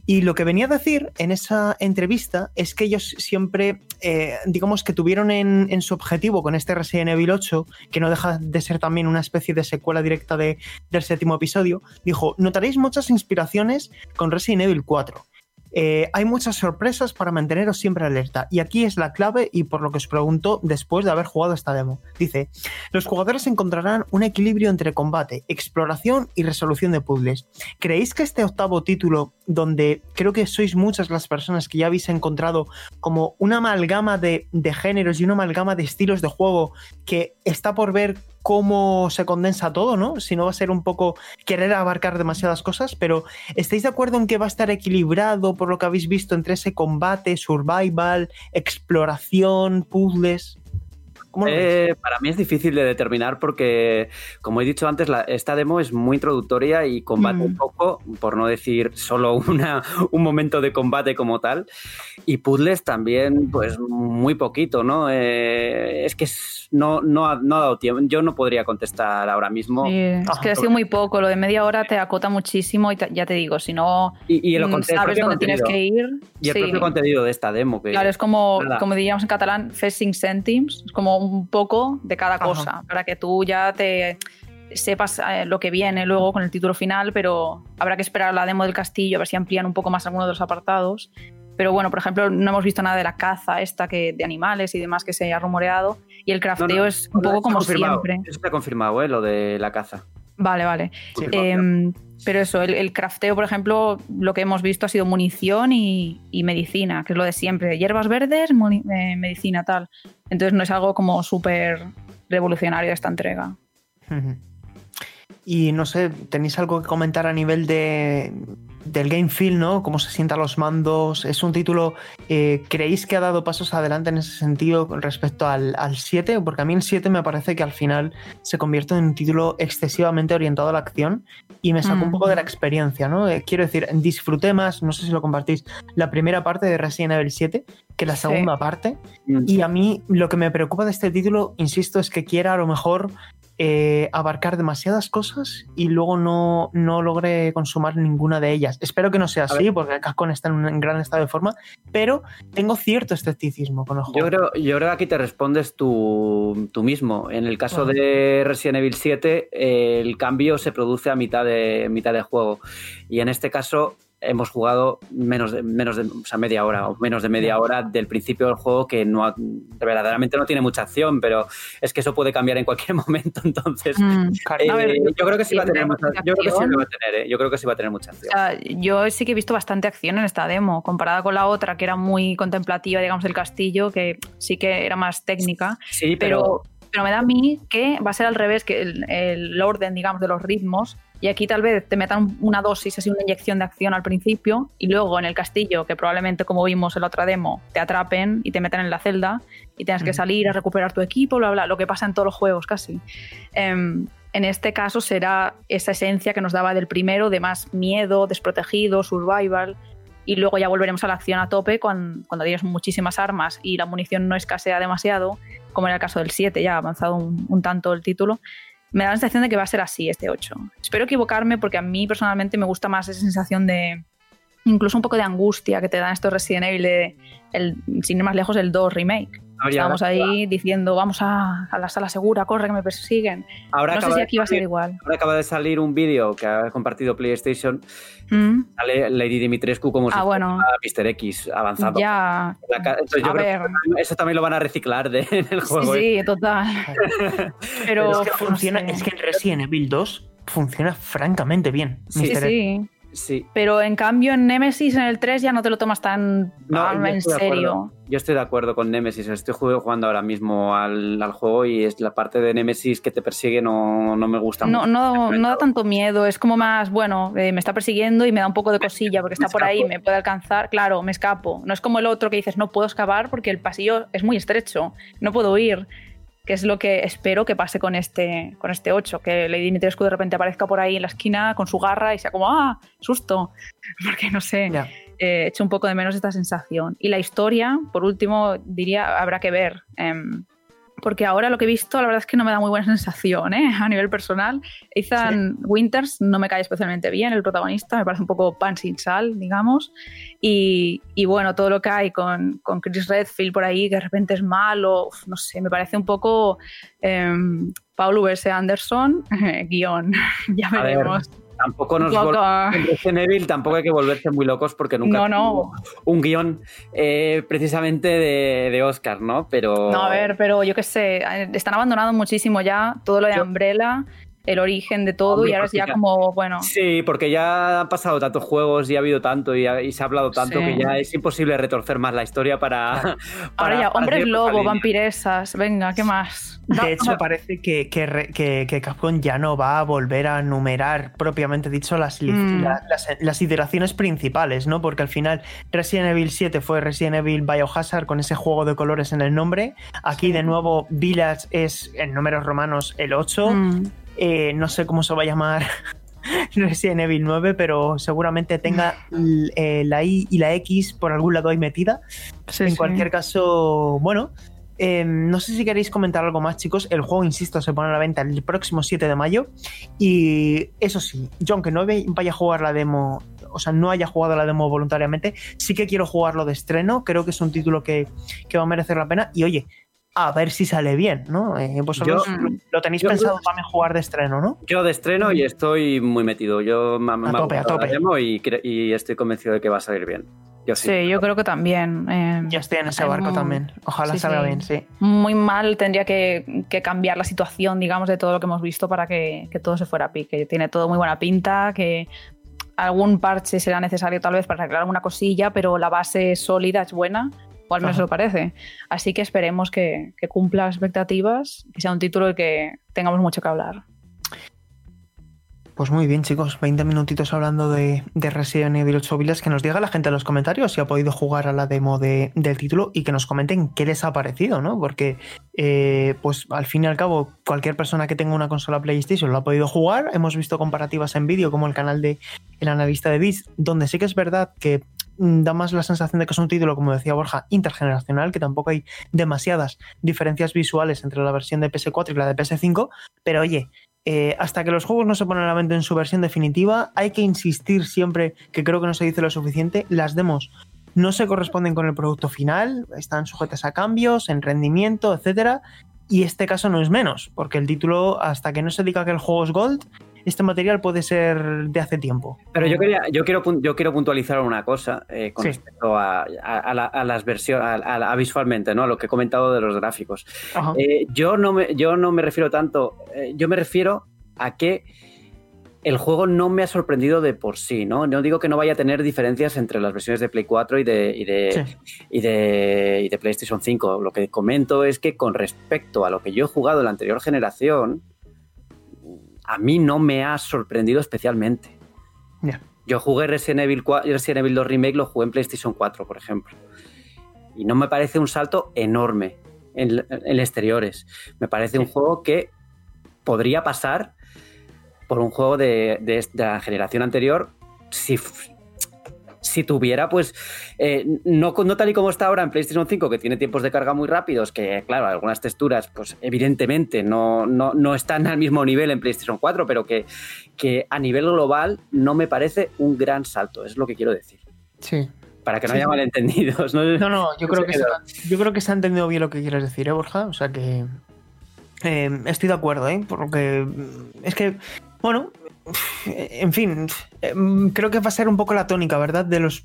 Y lo que venía a decir en esa entrevista es que ellos siempre, eh, digamos que tuvieron en, su objetivo con este Resident Evil 8, que no deja de ser también una especie de secuela directa de, del séptimo episodio, dijo, notaréis muchas inspiraciones con Resident Evil 4 eh, hay muchas sorpresas para manteneros siempre alerta. Y aquí es la clave y por lo que os pregunto después de haber jugado esta demo. Dice, los jugadores encontrarán un equilibrio entre combate, exploración y resolución de puzzles. ¿Creéis que este octavo título, donde creo que sois muchas las personas que ya habéis encontrado como una amalgama de, de géneros y una amalgama de estilos de juego que está por ver cómo se condensa todo, ¿no? Si no va a ser un poco querer abarcar demasiadas cosas, pero ¿estáis de acuerdo en que va a estar equilibrado por lo que habéis visto entre ese combate, survival, exploración, puzzles? Eh, para mí es difícil de determinar porque, como he dicho antes, esta demo es muy introductoria y combate un mm. poco, por no decir solo una, un momento de combate como tal. Y puzzles también, pues muy poquito, ¿no? Eh, es que no, no, ha, no, ha, dado tiempo. Yo no podría contestar ahora mismo. es que ha sido muy poco. Lo de media hora te acota muchísimo y ya te digo, si no y, mm, sabes dónde tienes que ir. Y el propio contenido de esta demo. claro, es como, como diríamos en catalán, facing centimes. Es como un poco de cada cosa, para que tú ya te sepas eh, lo que viene luego con el título final, pero habrá que esperar la demo del castillo a ver si amplían un poco más algunos de los apartados. Pero bueno, por ejemplo, no hemos visto nada de la caza esta que de animales y demás que se ha rumoreado. Y el crafteo es un poco como siempre. Eso ha confirmado, ¿eh? lo de la caza. Vale, vale. Em, pero eso, el, crafteo, por ejemplo, lo que hemos visto ha sido munición y, medicina, que es lo de siempre. Hierbas verdes, eh, medicina, tal. Entonces no es algo como súper revolucionario esta entrega. Y no sé, ¿tenéis algo que comentar a nivel de, del game feel, ¿no? Cómo se sientan los mandos. Es un título, eh, ¿creéis que ha dado pasos adelante en ese sentido con respecto al, al 7? Porque a mí el 7 me parece que al final se convierte en un título excesivamente orientado a la acción y me sacó un poco de la mm. experiencia, ¿no? Eh, quiero decir, disfruté más, no sé si lo compartís, la primera parte de Resident Evil 7 que la segunda parte. Mm. Y a mí lo que me preocupa de este título, insisto, es que quiera a lo mejor eh, abarcar demasiadas cosas y luego no, no logre consumar ninguna de ellas. Espero que no sea así, porque Capcom está en un gran estado de forma, pero tengo cierto escepticismo con el juego. Yo creo, yo creo que aquí te respondes tú, tú mismo. En el caso de Resident Evil 7, el cambio se produce a mitad de, mitad de juego. Y en este caso, hemos jugado menos de, menos de o sea, media hora o menos de media hora del principio del juego que no verdaderamente no tiene mucha acción, pero es que eso puede cambiar en cualquier momento. Entonces, mm, eh, yo creo que sí va a tener mucha, yo creo que sí va a tener, ¿eh? yo creo que sí va a tener mucha acción. yo sí que he visto bastante acción en esta demo, comparada con la otra que era muy contemplativa, digamos, el castillo, que sí que era más técnica. Sí, pero pero me da a mí que va a ser al revés, que el, orden, digamos, de los ritmos. Y aquí tal vez te metan una dosis, así una inyección de acción al principio, y luego en el castillo, que probablemente, como vimos en la otra demo, te atrapen y te metan en la celda y tengas que salir a recuperar tu equipo, bla, bla, lo que pasa en todos los juegos casi. Em, en este caso será esa esencia que nos daba del primero, de más miedo, desprotegido, survival, y luego ya volveremos a la acción a tope cuando, cuando tienes muchísimas armas y la munición no escasea demasiado como era el caso del 7, ya ha avanzado un, tanto el título, me da la sensación de que va a ser así este 8. Espero equivocarme porque a mí personalmente me gusta más esa sensación de incluso un poco de angustia que te dan estos Resident Evil, de el, sin ir más lejos, el 2 remake. Estamos ahí diciendo, vamos a, la sala segura, corre que me persiguen. no sé si aquí va a ser igual. Ahora acaba de salir un vídeo que ha compartido PlayStation. Mm. Sale Lady Dimitrescu como si ah, fuera Mr. X avanzado. Ya. eso también lo van a reciclar de, en el juego. Sí, ¿eh? total. Pero, es que funciona, es que en Resident Evil 2 funciona francamente bien. Sí, sí. Pero en cambio en Nemesis en el 3 ya no te lo tomas tan en serio. Yo estoy de acuerdo con Nemesis. Estoy jugando ahora mismo al, juego y es la parte de Nemesis que te persigue no, no me gusta no, mucho. No, no da tanto miedo. Es como más, bueno, eh, me está persiguiendo y me da un poco de cosilla porque está por ahí, me puede alcanzar. Claro, me escapo. No es como el otro que dices, no puedo escapar porque el pasillo es muy estrecho. No puedo huir. Que es lo que espero que pase con este, con este 8, que Lady Dimitrescu de repente aparezca por ahí en la esquina con su garra y sea como, ah, susto, porque no sé, Ya. eh, echo un poco de menos esta sensación. Y la historia, por último, diría, habrá que ver. em, porque ahora lo que he visto, la verdad es que no me da muy buena sensación ¿eh? a nivel personal. Ethan Winters no me cae especialmente bien, el protagonista, me parece un poco pan sin sal, digamos. Y, y bueno, todo lo que hay con, con Chris Redfield por ahí, que de repente es malo, uf, no sé, me parece un poco em, Paul V.S. Anderson, guion, ya ver, veremos. Tampoco nos Evil, tampoco hay que volverse muy locos porque nunca No, un guion eh, precisamente de, de Oscar, ¿no? Pero No, a ver, pero yo qué sé, están abandonando muchísimo ya todo lo de Yo- Umbrella, el origen de todo, Hombre, y ahora es porque ya ya- como, bueno, Sí, porque ya han pasado tantos juegos y ha habido tanto y, ha- y se ha hablado tanto Sí. que ya es imposible retorcer más la historia para. ahora para- ya, hombres lobo, vampiresas, venga, ¿qué más? De hecho, parece que, que, que- que Capcom ya no va a volver a numerar propiamente dicho las, Mm. la- las, las iteraciones principales, ¿no? Porque al final Resident Evil 7 fue Resident Evil Biohazard con ese juego de colores en el nombre. Aquí Sí. de nuevo Village es en números romanos el 8. Mm, Eh, no sé cómo se va a llamar Resident Evil 9, pero seguramente tenga eh, la I y la X por algún lado ahí metida. sí, en sí. cualquier caso, bueno, eh, no sé si queréis comentar algo más, chicos. El juego, insisto, se pone a la venta el próximo 7 de mayo. Y eso sí, yo aunque no vaya a jugar la demo, o sea, no haya jugado la demo voluntariamente, sí que quiero jugarlo de estreno. Creo que es un título que, que va a merecer la pena. Y oye, a ver si sale bien, ¿no? Eh, vosotros Yo- lo, lo tenéis yo- pensado también jugar de estreno, ¿no? Yo de estreno y estoy muy metido. Yo me, me ha tope, a tope. y, y estoy convencido de que va a salir bien. Yo sí. Sí, yo creo que también. eh, Ya estoy en ese barco también. Ojalá sí, salga sí. bien, sí. Muy mal tendría que, que cambiar la situación, digamos, de todo lo que hemos visto para que, que todo se fuera a pique. Tiene todo muy buena pinta, que algún parche será necesario tal vez para arreglar alguna cosilla, pero la base sólida es buena, o al menos Ajá. lo parece. Así que esperemos que, que cumpla las expectativas, que sea un título del que tengamos mucho que hablar. Pues muy bien, chicos, 20 minutitos hablando de, de Resident Evil 8 Village. Que nos diga la gente en los comentarios si ha podido jugar a la demo de- del título y que nos comenten qué les ha parecido, ¿no? Porque, eh, pues al fin y al cabo, cualquier persona que tenga una consola PlayStation lo ha podido jugar. Hemos visto comparativas en vídeo, como el canal de El Analista de Bits, donde sí que es verdad que da más la sensación de que es un título, como decía Borja, intergeneracional, que tampoco hay demasiadas diferencias visuales entre la versión de PS4 y la de PS5. Pero oye, eh, hasta que los juegos no se ponen a la venta en su versión definitiva, hay que insistir siempre, que creo que no se dice lo suficiente, las demos no se corresponden con el producto final, están sujetas a cambios en rendimiento, etcétera, y este caso no es menos, porque el título, hasta que no se diga que el juego es Gold, este material puede ser de hace tiempo. Pero yo quería, yo quiero, yo quiero puntualizar una cosa eh, con Sí. respecto a, a- a la- a las versiones, a, visualmente, ¿no? A lo que he comentado de los gráficos. Eh, yo, no me, yo no me refiero tanto, eh, yo me refiero a que el juego no me ha sorprendido de por sí, ¿no? No digo que no vaya a tener diferencias entre las versiones de Play 4 y de, y de, Sí. y de, y de PlayStation 5. Lo que comento es que con respecto a lo que yo he jugado en la anterior generación, a mí no me ha sorprendido especialmente. Yo jugué Resident Evil, 4 Resident Evil 2 Remake, lo jugué en PlayStation 4, por ejemplo. Y no me parece un salto enorme en, en exteriores. Me parece un juego que podría pasar por un juego de, de esta- de la generación anterior si, si tuviera, pues, eh, no, tal y como está ahora en PlayStation 5, que tiene tiempos de carga muy rápidos, que, claro, algunas texturas, pues, evidentemente no, no, no están al mismo nivel en PlayStation 4, pero que, que a nivel global no me parece un gran salto, es lo que quiero decir. Sí. Para que no Sí, haya malentendidos. ¿no? No, no, yo creo, que se, yo creo que se ha entendido bien lo que quieres decir, ¿eh, Borja? O sea que eh, estoy de acuerdo, ¿eh? Porque es que, bueno, en fin, mm, creo que va a ser un poco la tónica, ¿verdad? De los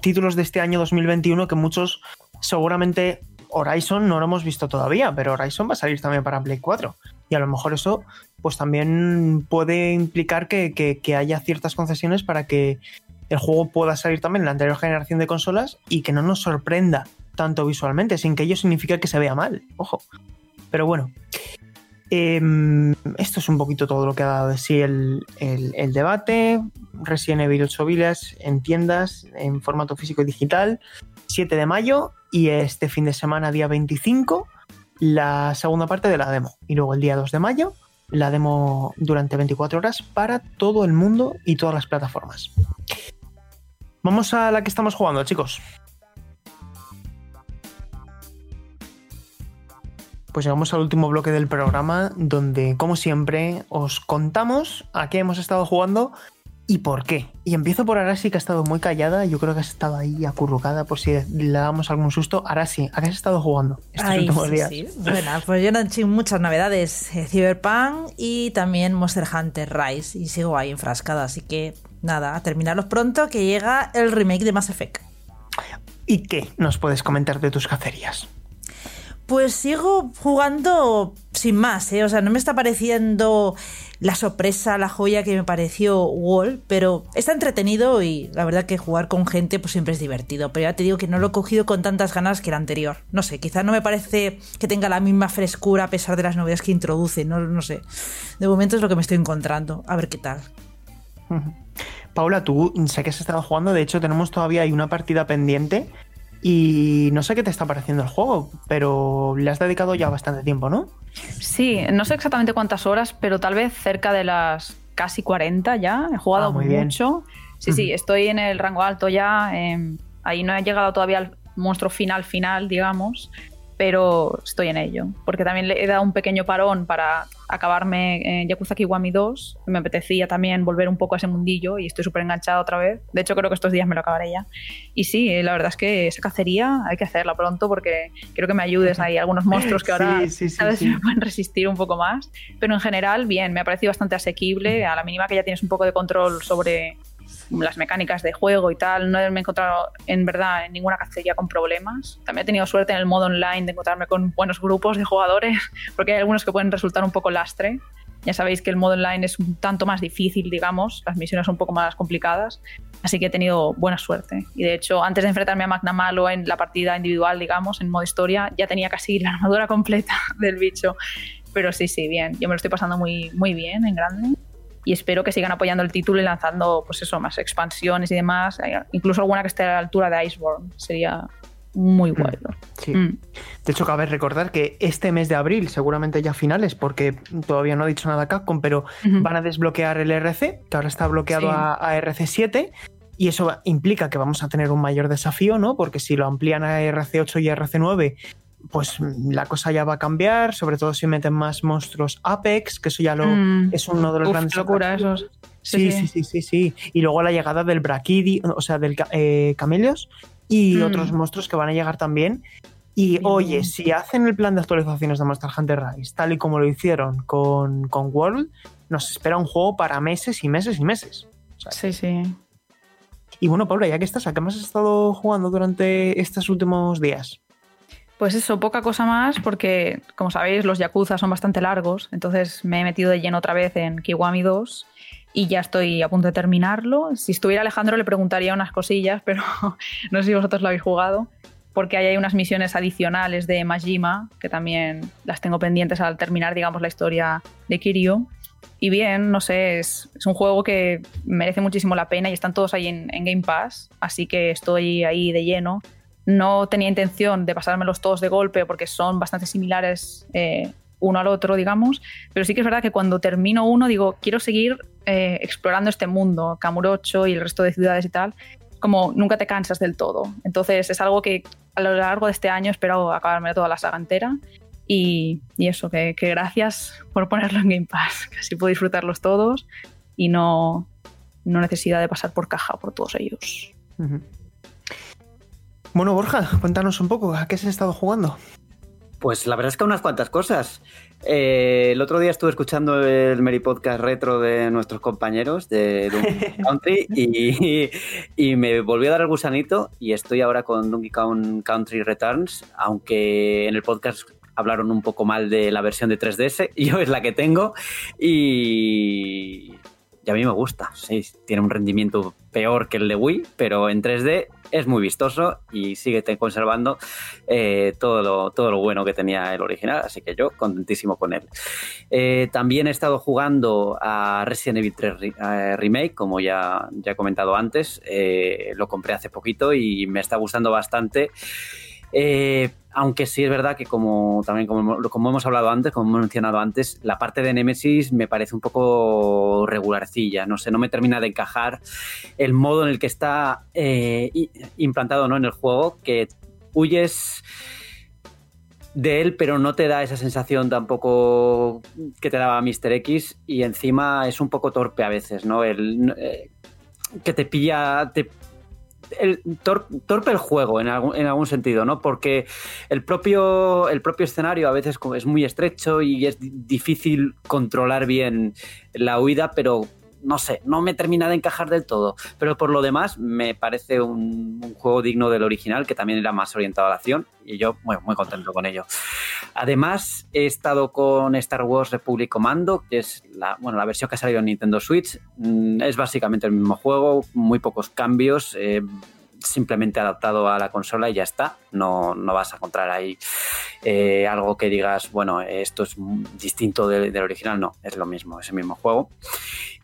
títulos de este año 2021 que muchos seguramente Horizon no lo hemos visto todavía, pero Horizon va a salir también para Play 4. Y a lo mejor eso pues también puede implicar que- que haya ciertas concesiones para que el juego pueda salir también en la anterior generación de consolas y que no nos sorprenda tanto visualmente, sin que ello signifique que se vea mal. Ojo. Pero bueno. Em, esto es un poquito todo lo que ha dado de sí el, el- debate. Resident Evil 8 Village en tiendas, en formato físico y digital, 7 de mayo. Y este fin de semana, día 25, la segunda parte de la demo. Y luego el día 2 de mayo, la demo durante 24 horas para todo el mundo y todas las plataformas. Vamos a la que estamos jugando, chicos. Pues llegamos al último bloque del programa donde, como siempre, os contamos a qué hemos estado jugando y por qué. Y empiezo por Arasi, que ha estado muy callada. Yo creo que has estado ahí acurrucada por si le damos algún susto. Arasi, ¿a qué has estado jugando estos Ay, últimos sí, días? sí. Bueno, pues yo no he hecho muchas novedades. eh, Cyberpunk y también Monster Hunter Rise. Y sigo ahí enfrascada, así que nada, a terminarlos pronto que llega el remake de Mass Effect. ¿Y qué nos puedes comentar de tus cacerías? Pues sigo jugando sin más, ¿eh? O sea, no me está pareciendo la sorpresa, la joya que me pareció Wall, pero está entretenido y la verdad que jugar con gente pues siempre es divertido. Pero ya te digo que no lo he cogido con tantas ganas que el anterior. No sé, quizás no me parece que tenga la misma frescura a pesar de las novedades que introduce, no, no sé. De momento es lo que me estoy encontrando. A ver qué tal. Paula, tú sé que has estado jugando, de hecho tenemos todavía hay una partida pendiente y no sé qué te está pareciendo el juego, pero le has dedicado ya bastante tiempo, ¿no? Sí, no sé exactamente cuántas horas, pero tal vez cerca de las casi 40 ya. He jugado Ah, muy bien. mucho. Sí, sí, estoy en el rango alto ya. em, ahí no he llegado todavía al monstruo final final, digamos, pero estoy en ello. Porque también le he dado un pequeño parón para acabarme en Yakuza Kiwami 2. Me apetecía también volver un poco a ese mundillo y estoy súper enganchada otra vez. De hecho, creo que estos días me lo acabaré ya. Y sí, la verdad es que esa cacería hay que hacerla pronto porque quiero que me ayudes ahí algunos monstruos que ahora Sí, sí, sí, ¿sabes? sí. me pueden resistir un poco más. Pero en general, bien, me ha parecido bastante asequible. A la mínima que ya tienes un poco de control sobre las mecánicas de juego y tal, no me he encontrado en verdad en ninguna cacería con problemas. También he tenido suerte en el modo online de encontrarme con buenos grupos de jugadores, porque hay algunos que pueden resultar un poco lastre. Ya sabéis que el modo online es un tanto más difícil, digamos, las misiones son un poco más complicadas, así que he tenido buena suerte. Y de hecho, antes de enfrentarme a Magna Malo en la partida individual, digamos, en modo historia, ya tenía casi la armadura completa del bicho. Pero sí, sí, bien, yo me lo estoy pasando muy, muy bien en grande y espero que sigan apoyando el título y lanzando, pues eso, más expansiones y demás, eh, incluso alguna que esté a la altura de Iceborne, sería muy guay. Sí. Mm. De hecho, cabe recordar que este mes de abril, seguramente ya finales, porque todavía no ha dicho nada Capcom, pero van a desbloquear el RC, que ahora está bloqueado Sí. a, a RC7. Y eso implica que vamos a tener un mayor desafío, ¿no? Porque si lo amplían a RC8 y RC9, pues la cosa ya va a cambiar, sobre todo si meten más monstruos Apex, que eso ya lo, Mm. es uno de los Uf, grandes locura esos. Sí, sí, sí, sí, sí. Y luego la llegada del Brachidi, o sea, del eh, Camelios y Mm. otros monstruos que van a llegar también. Y oye, si hacen el plan de actualizaciones de Monster Hunter Rise, tal y como lo hicieron con, con World, nos espera un juego para meses y meses y meses. O sea, Sí, sí. Y bueno, Paula, ya que estás, ¿a qué más has estado jugando durante estos últimos días? Pues eso, poca cosa más, porque como sabéis, los Yakuza son bastante largos, entonces me he metido de lleno otra vez en Kiwami 2 y ya estoy a punto de terminarlo. Si estuviera Alejandro le preguntaría unas cosillas, pero no sé si vosotros lo habéis jugado, porque ahí hay unas misiones adicionales de Majima, que también las tengo pendientes al terminar, digamos, la historia de Kiryu. Y bien, no sé, es, un juego que merece muchísimo la pena y están todos ahí en Game Pass, así que estoy ahí de lleno. No tenía intención de pasármelos todos de golpe porque son bastante similares eh, uno al otro, digamos, pero sí que es verdad que cuando termino uno digo, quiero seguir eh, explorando este mundo, Kamurocho y el resto de ciudades y tal, como nunca te cansas del todo. Entonces es algo que a lo largo de este año espero acabarme toda la saga entera. Y, y eso, que, gracias por ponerlo en Game Pass, que así puedo disfrutarlos todos y no, no necesidad de pasar por caja por todos ellos. Bueno, Borja, cuéntanos un poco, ¿a qué se ha estado jugando? Pues la verdad es que unas cuantas cosas. Eh, el otro día estuve escuchando el Meri Podcast retro de nuestros compañeros de Donkey Country y, y me volvió a dar el gusanito y estoy ahora con Donkey Kong Country Returns, aunque en el podcast hablaron un poco mal de la versión de 3DS, yo es la que tengo y, y a mí me gusta. Sí, tiene un rendimiento peor que el de Wii, pero en 3D es muy vistoso y sigue conservando eh, todo, lo, todo lo bueno que tenía el original, así que yo contentísimo con él. Eh, también he estado jugando a Resident Evil 3 Re- eh, Remake, como ya, ya he comentado antes, lo compré hace poquito y me está gustando bastante. Eh, aunque sí es verdad que como también como, hemos hablado antes, como hemos mencionado antes, la parte de Nemesis me parece un poco regularcilla, no sé, no me termina de encajar el modo en el que está eh, implantado ¿no? en el juego, que huyes de él, pero no te da esa sensación tampoco que te daba Mr. X y encima es un poco torpe a veces, ¿no? El, eh, que te pilla, te torpe el juego en algún, en algún, sentido, ¿no? Porque el propio, el propio escenario a veces es muy estrecho y es difícil controlar bien la huida, pero no sé, no me termina de encajar del todo. Pero por lo demás, me parece un, juego digno del original, que también era más orientado a la acción, y yo muy, muy contento con ello. Además, he estado con Star Wars Republic Commando, que es la, bueno, la versión que ha salido en Nintendo Switch. Mm, es básicamente el mismo juego, muy pocos cambios. Eh, simplemente adaptado a la consola y ya está. No, no vas a encontrar ahí eh, algo que digas, bueno, esto es distinto del, original. No, es lo mismo, es el mismo juego.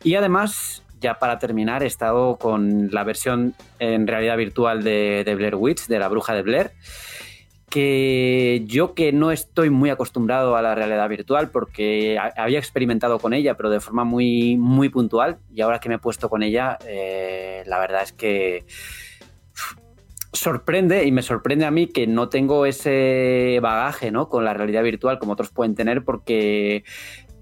Y además, ya para terminar, he estado con la versión en realidad virtual de, de Blair Witch, de la bruja de Blair que yo que no estoy muy acostumbrado a la realidad virtual porque había experimentado con ella, pero de forma muy, muy puntual, y ahora que me he puesto con ella, eh, la verdad es que sorprende y me sorprende a mí que no tengo ese bagaje ¿no? con la realidad virtual como otros pueden tener porque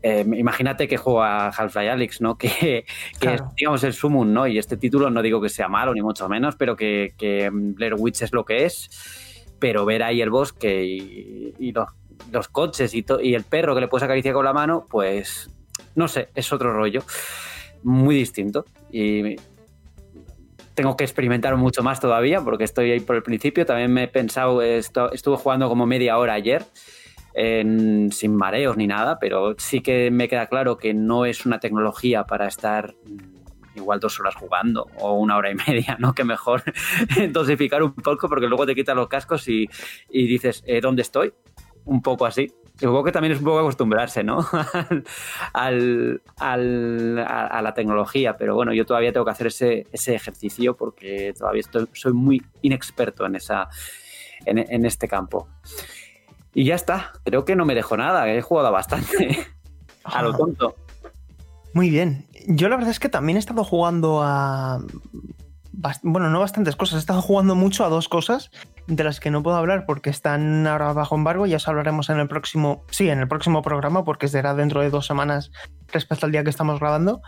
eh, imagínate que juega Half-Life Alyx, ¿no? Que, es, digamos, el Summon, ¿no? Y este título no digo que sea malo, ni mucho menos, pero que, Blair Witch es lo que es. Pero ver ahí el bosque y, los, coches y, y, el perro que le puedes acariciar con la mano, pues no sé, es otro rollo. Muy distinto. Y tengo que experimentar mucho más todavía porque estoy ahí por el principio. También me he pensado, estuve jugando como media hora ayer. sin mareos ni nada, pero sí que me queda claro que no es una tecnología para estar igual dos horas jugando o una hora y media, ¿no? Que mejor dosificar un poco porque luego te quitas los cascos y, dices, eh, ¿dónde estoy? Un poco así. Supongo que también es un poco acostumbrarse, ¿no? al, al, a, la tecnología, pero bueno, yo todavía tengo que hacer ese, ese ejercicio porque todavía estoy, soy muy inexperto en, esa, en, en, este campo. Y ya está, creo que no me dejo nada, he jugado bastante a lo tonto. Muy bien. Yo la verdad es que también he estado jugando a bueno, no bastantes cosas. He estado jugando mucho a dos cosas de las que no puedo hablar porque están ahora bajo embargo. Ya os hablaremos en el próximo, sí, en el próximo programa porque será dentro de dos semanas respecto al día que estamos grabando.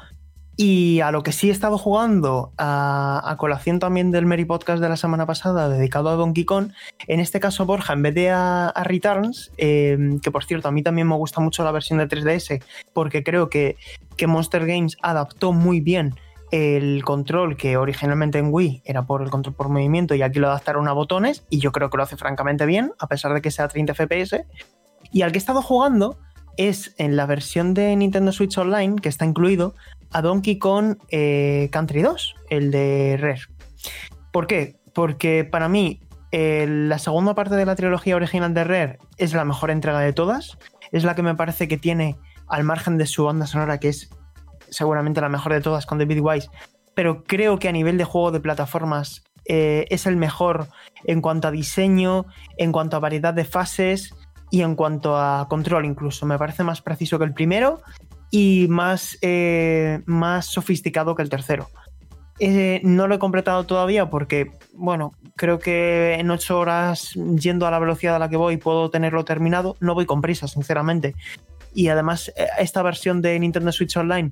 Y a lo que sí he estado jugando, a, colación también del Merry Podcast de la semana pasada, dedicado a Donkey Kong, en este caso Borja, en vez de a, Returns, em, que por cierto a mí también me gusta mucho la versión de 3DS, porque creo que, que Monster Games adaptó muy bien el control que originalmente en Wii era por el control por movimiento y aquí lo adaptaron a botones y yo creo que lo hace francamente bien, a pesar de que sea 30 FPS. Y al que he estado jugando es en la versión de Nintendo Switch Online, que está incluido, a Donkey Kong eh, Country 2, el de Rare. ¿Por qué? Porque para mí la segunda parte de la trilogía original de Rare es la mejor entrega de todas, es la que me parece que tiene, al margen de su banda sonora, que es seguramente la mejor de todas con David Wise, pero creo que a nivel de juego de plataformas eh, es el mejor en cuanto a diseño, en cuanto a variedad de fases y en cuanto a control incluso. Me parece más preciso que el primero y más, eh, más sofisticado que el tercero. Eh, no lo he completado todavía porque, bueno, creo que en ocho horas yendo a la velocidad a la que voy puedo tenerlo terminado. No voy con prisa, sinceramente y además eh, esta versión de Nintendo Switch Online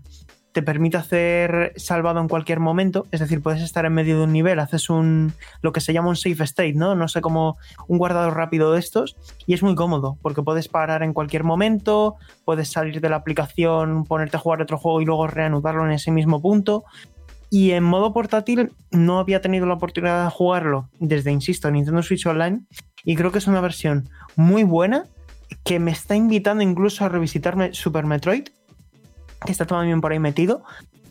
te permite hacer salvado en cualquier momento, es decir, puedes estar en medio de un nivel, haces un lo que se llama un safe state, ¿no? No sé cómo un guardado rápido de estos y es muy cómodo porque puedes parar en cualquier momento, puedes salir de la aplicación, ponerte a jugar otro juego y luego reanudarlo en ese mismo punto. Y en modo portátil no había tenido la oportunidad de jugarlo desde, insisto, Nintendo Switch Online y creo que es una versión muy buena que me está invitando incluso a revisitarme Super Metroid, que está también por ahí metido.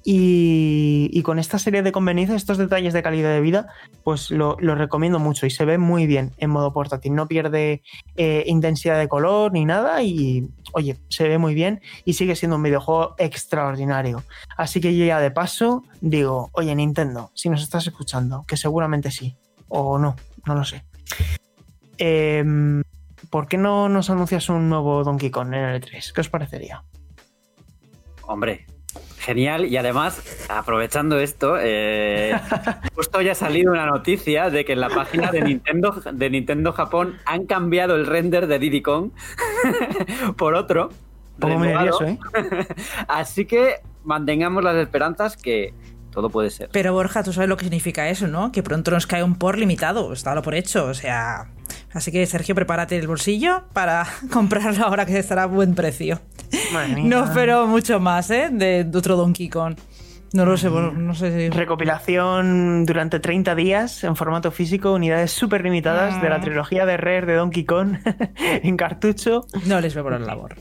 Y, con esta serie de conveniencias, estos detalles de calidad de vida, pues lo, recomiendo mucho y se ve muy bien en modo portátil. No pierde eh, intensidad de color ni nada y, oye, se ve muy bien y sigue siendo un videojuego extraordinario. Así que ya de paso digo, oye Nintendo, si nos estás escuchando, que seguramente sí, o no, no lo sé. em, ¿por qué no nos anuncias un nuevo Donkey Kong en el E3? ¿Qué os parecería? Hombre, genial. Y además, aprovechando esto, eh, justo ya ha salido una noticia de que en la página de Nintendo, de Nintendo Japón han cambiado el render de Diddy Kong por otro. Renovado. nervioso, ¿eh? Así que mantengamos las esperanzas que todo puede ser. Pero Borja, tú sabes lo que significa eso, ¿no? Que pronto nos cae un por limitado, está lo por hecho, o sea... Así que Sergio, prepárate el bolsillo para comprarlo ahora que estará a buen precio. No espero mucho más, ¿eh? De, de otro Donkey Kong. No lo sé, no sé si... Recopilación durante 30 días en formato físico, unidades súper limitadas de la trilogía de Rare de Donkey Kong en cartucho. No les veo por la labor.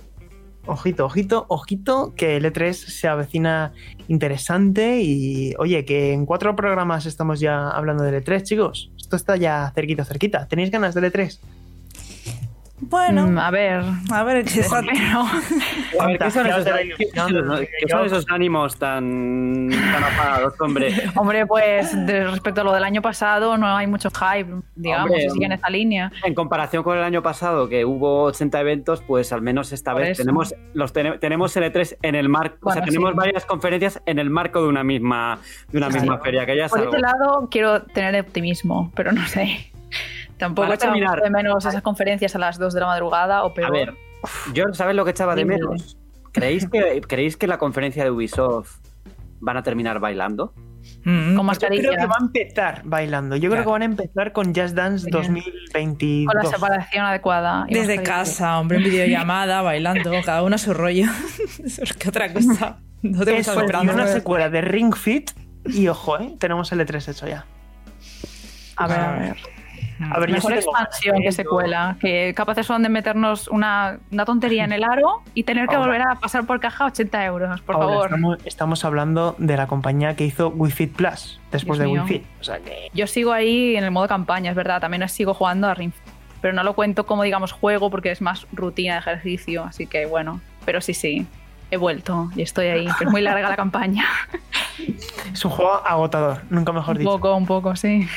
Ojito, ojito, ojito, que el E3 se avecina interesante y oye, que en cuatro programas estamos ya hablando del E3, chicos. Esto está ya cerquita, cerquita. ¿Tenéis ganas del E E3? Bueno, Mm, a ver. a ver, ¿qué es Pero, A ver, ¿qué son esos, qué son esos- son ánimos tan, tan apagados, hombre? hombre, pues de- respecto a lo del año pasado, no hay mucho hype, digamos, Hombre, si sigue en esa línea. En comparación con el año pasado, que hubo 80 eventos, pues al menos esta Por vez eso. tenemos los tene- tenemos el E3 en el marco, o sea, tenemos sí. varias conferencias en el marco de una misma de una misma feria, que ya Por algo. ese lado quiero tener optimismo, pero no sé. Tampoco Para echaba terminar- de menos esas conferencias a las 2 de la madrugada o peor. A ver, yo sabes lo que echaba de menos. ¿Creéis que creéis que la conferencia de Ubisoft van a terminar bailando? Mm, con Yo creo que va a empezar bailando. Yo creo que van a empezar con Just Dance Sí. 2022. con la separación adecuada. Desde casa, hombre, en videollamada, bailando, cada uno a su rollo. Eso es que otra cosa. No te Eso, y una secuela de Ring Fit y ojo, ¿eh? tenemos el E3 hecho ya. A ver, a ver. A ver, Mejor expansión que secuela, que capaces son de meternos una, una tontería en el aro y tener que Ahora. volver a pasar por caja 80 euros, por Ahora, favor. Estamos, estamos hablando de la compañía que hizo Wii Fit Plus después Dios de mío. Wii Fit. O sea que Yo sigo ahí en el modo campaña, es verdad, también sigo jugando a Ring pero no lo cuento como, digamos, juego porque es más rutina de ejercicio, así que bueno, pero sí, sí, he vuelto y estoy ahí, que es muy larga la campaña. es un juego agotador, nunca mejor un dicho. poco, un poco, sí.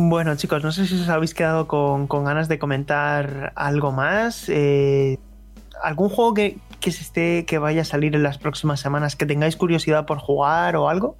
Bueno, chicos, no sé si os habéis quedado con, con ganas de comentar algo más. eh, ¿Algún juego que, que se esté, que vaya a salir en las próximas semanas que tengáis curiosidad por jugar o algo?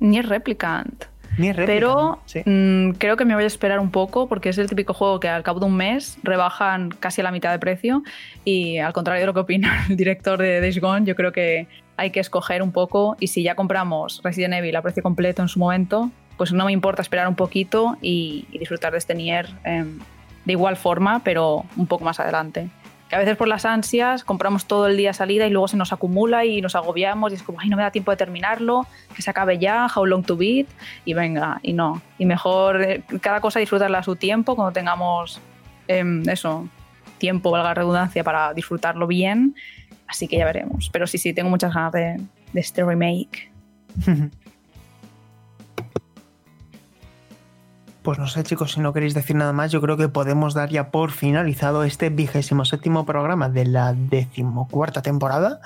Ni es Replicant. Ni es réplica, Pero. Sí. mm, creo que me voy a esperar un poco porque es el típico juego que al cabo de un mes rebajan casi a la mitad de precio y al contrario de lo que opina el director de Days Gone, yo creo que hay que escoger un poco y si ya compramos Resident Evil a precio completo en su momento, pues no me importa esperar un poquito y, disfrutar de este Nier em, de igual forma, pero un poco más adelante. Que a veces por las ansias compramos todo el día salida y luego se nos acumula y nos agobiamos y es como, ay, no me da tiempo de terminarlo, que se acabe ya, how long to beat, y venga, y no. Y mejor eh, cada cosa disfrutarla a su tiempo, cuando tengamos em, eso, tiempo, valga la redundancia, para disfrutarlo bien. Así que ya veremos. Pero sí, sí, tengo muchas ganas de, de este remake. Pues no sé, chicos, si no queréis decir nada más, yo creo que podemos dar ya por finalizado este vigésimo séptimo programa de la decimocuarta temporada.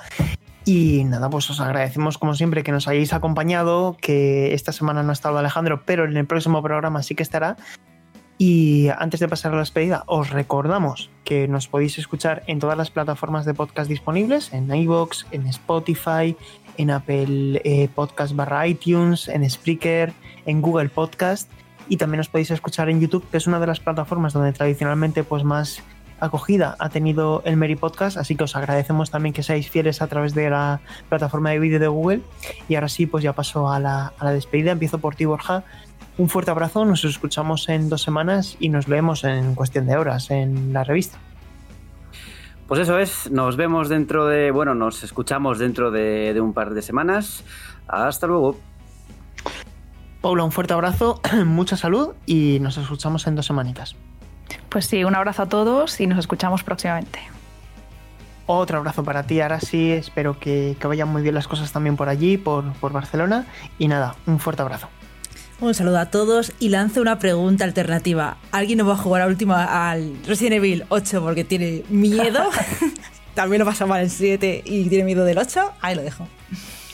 Y nada, pues os agradecemos como siempre que nos hayáis acompañado, que esta semana no ha estado Alejandro, pero en el próximo programa sí que estará. Y antes de pasar a la despedida, os recordamos que nos podéis escuchar en todas las plataformas de podcast disponibles, en iVoox, en Spotify, en Apple eh, Podcast barra iTunes, en Spreaker, en Google Podcast y también os podéis escuchar en YouTube, que es una de las plataformas donde tradicionalmente pues más acogida ha tenido el Mary Podcast, así que os agradecemos también que seáis fieles a través de la plataforma de vídeo de Google. Y ahora sí, pues ya paso a la, a la despedida, empiezo por ti, Borja. Un fuerte abrazo, nos escuchamos en dos semanas y nos leemos en cuestión de horas en la revista. Pues eso es, nos vemos dentro de, bueno, nos escuchamos dentro de, de un par de semanas. Hasta luego. Paula, un fuerte abrazo, mucha salud y nos escuchamos en dos semanitas. Pues sí, un abrazo a todos y nos escuchamos próximamente. Otro abrazo para ti, ahora sí, espero que, que vayan muy bien las cosas también por allí, por, por Barcelona. Y nada, un fuerte abrazo. Un saludo a todos y lanzo una pregunta alternativa. ¿Alguien no va a jugar a última al Resident Evil 8 porque tiene miedo? También lo pasa mal el 7 y tiene miedo del 8. Ahí lo dejo.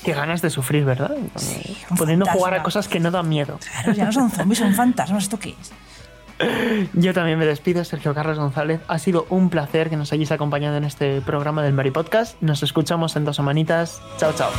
Qué ganas de sufrir, ¿verdad? Sí, fantasma. jugar a cosas que no dan miedo. Claro, ya no son zombies, son fantasmas. ¿Esto qué es? Yo también me despido, Sergio Carlos González. Ha sido un placer que nos hayáis acompañado en este programa del Mary Podcast. Nos escuchamos en dos semanitas. Chao, chao.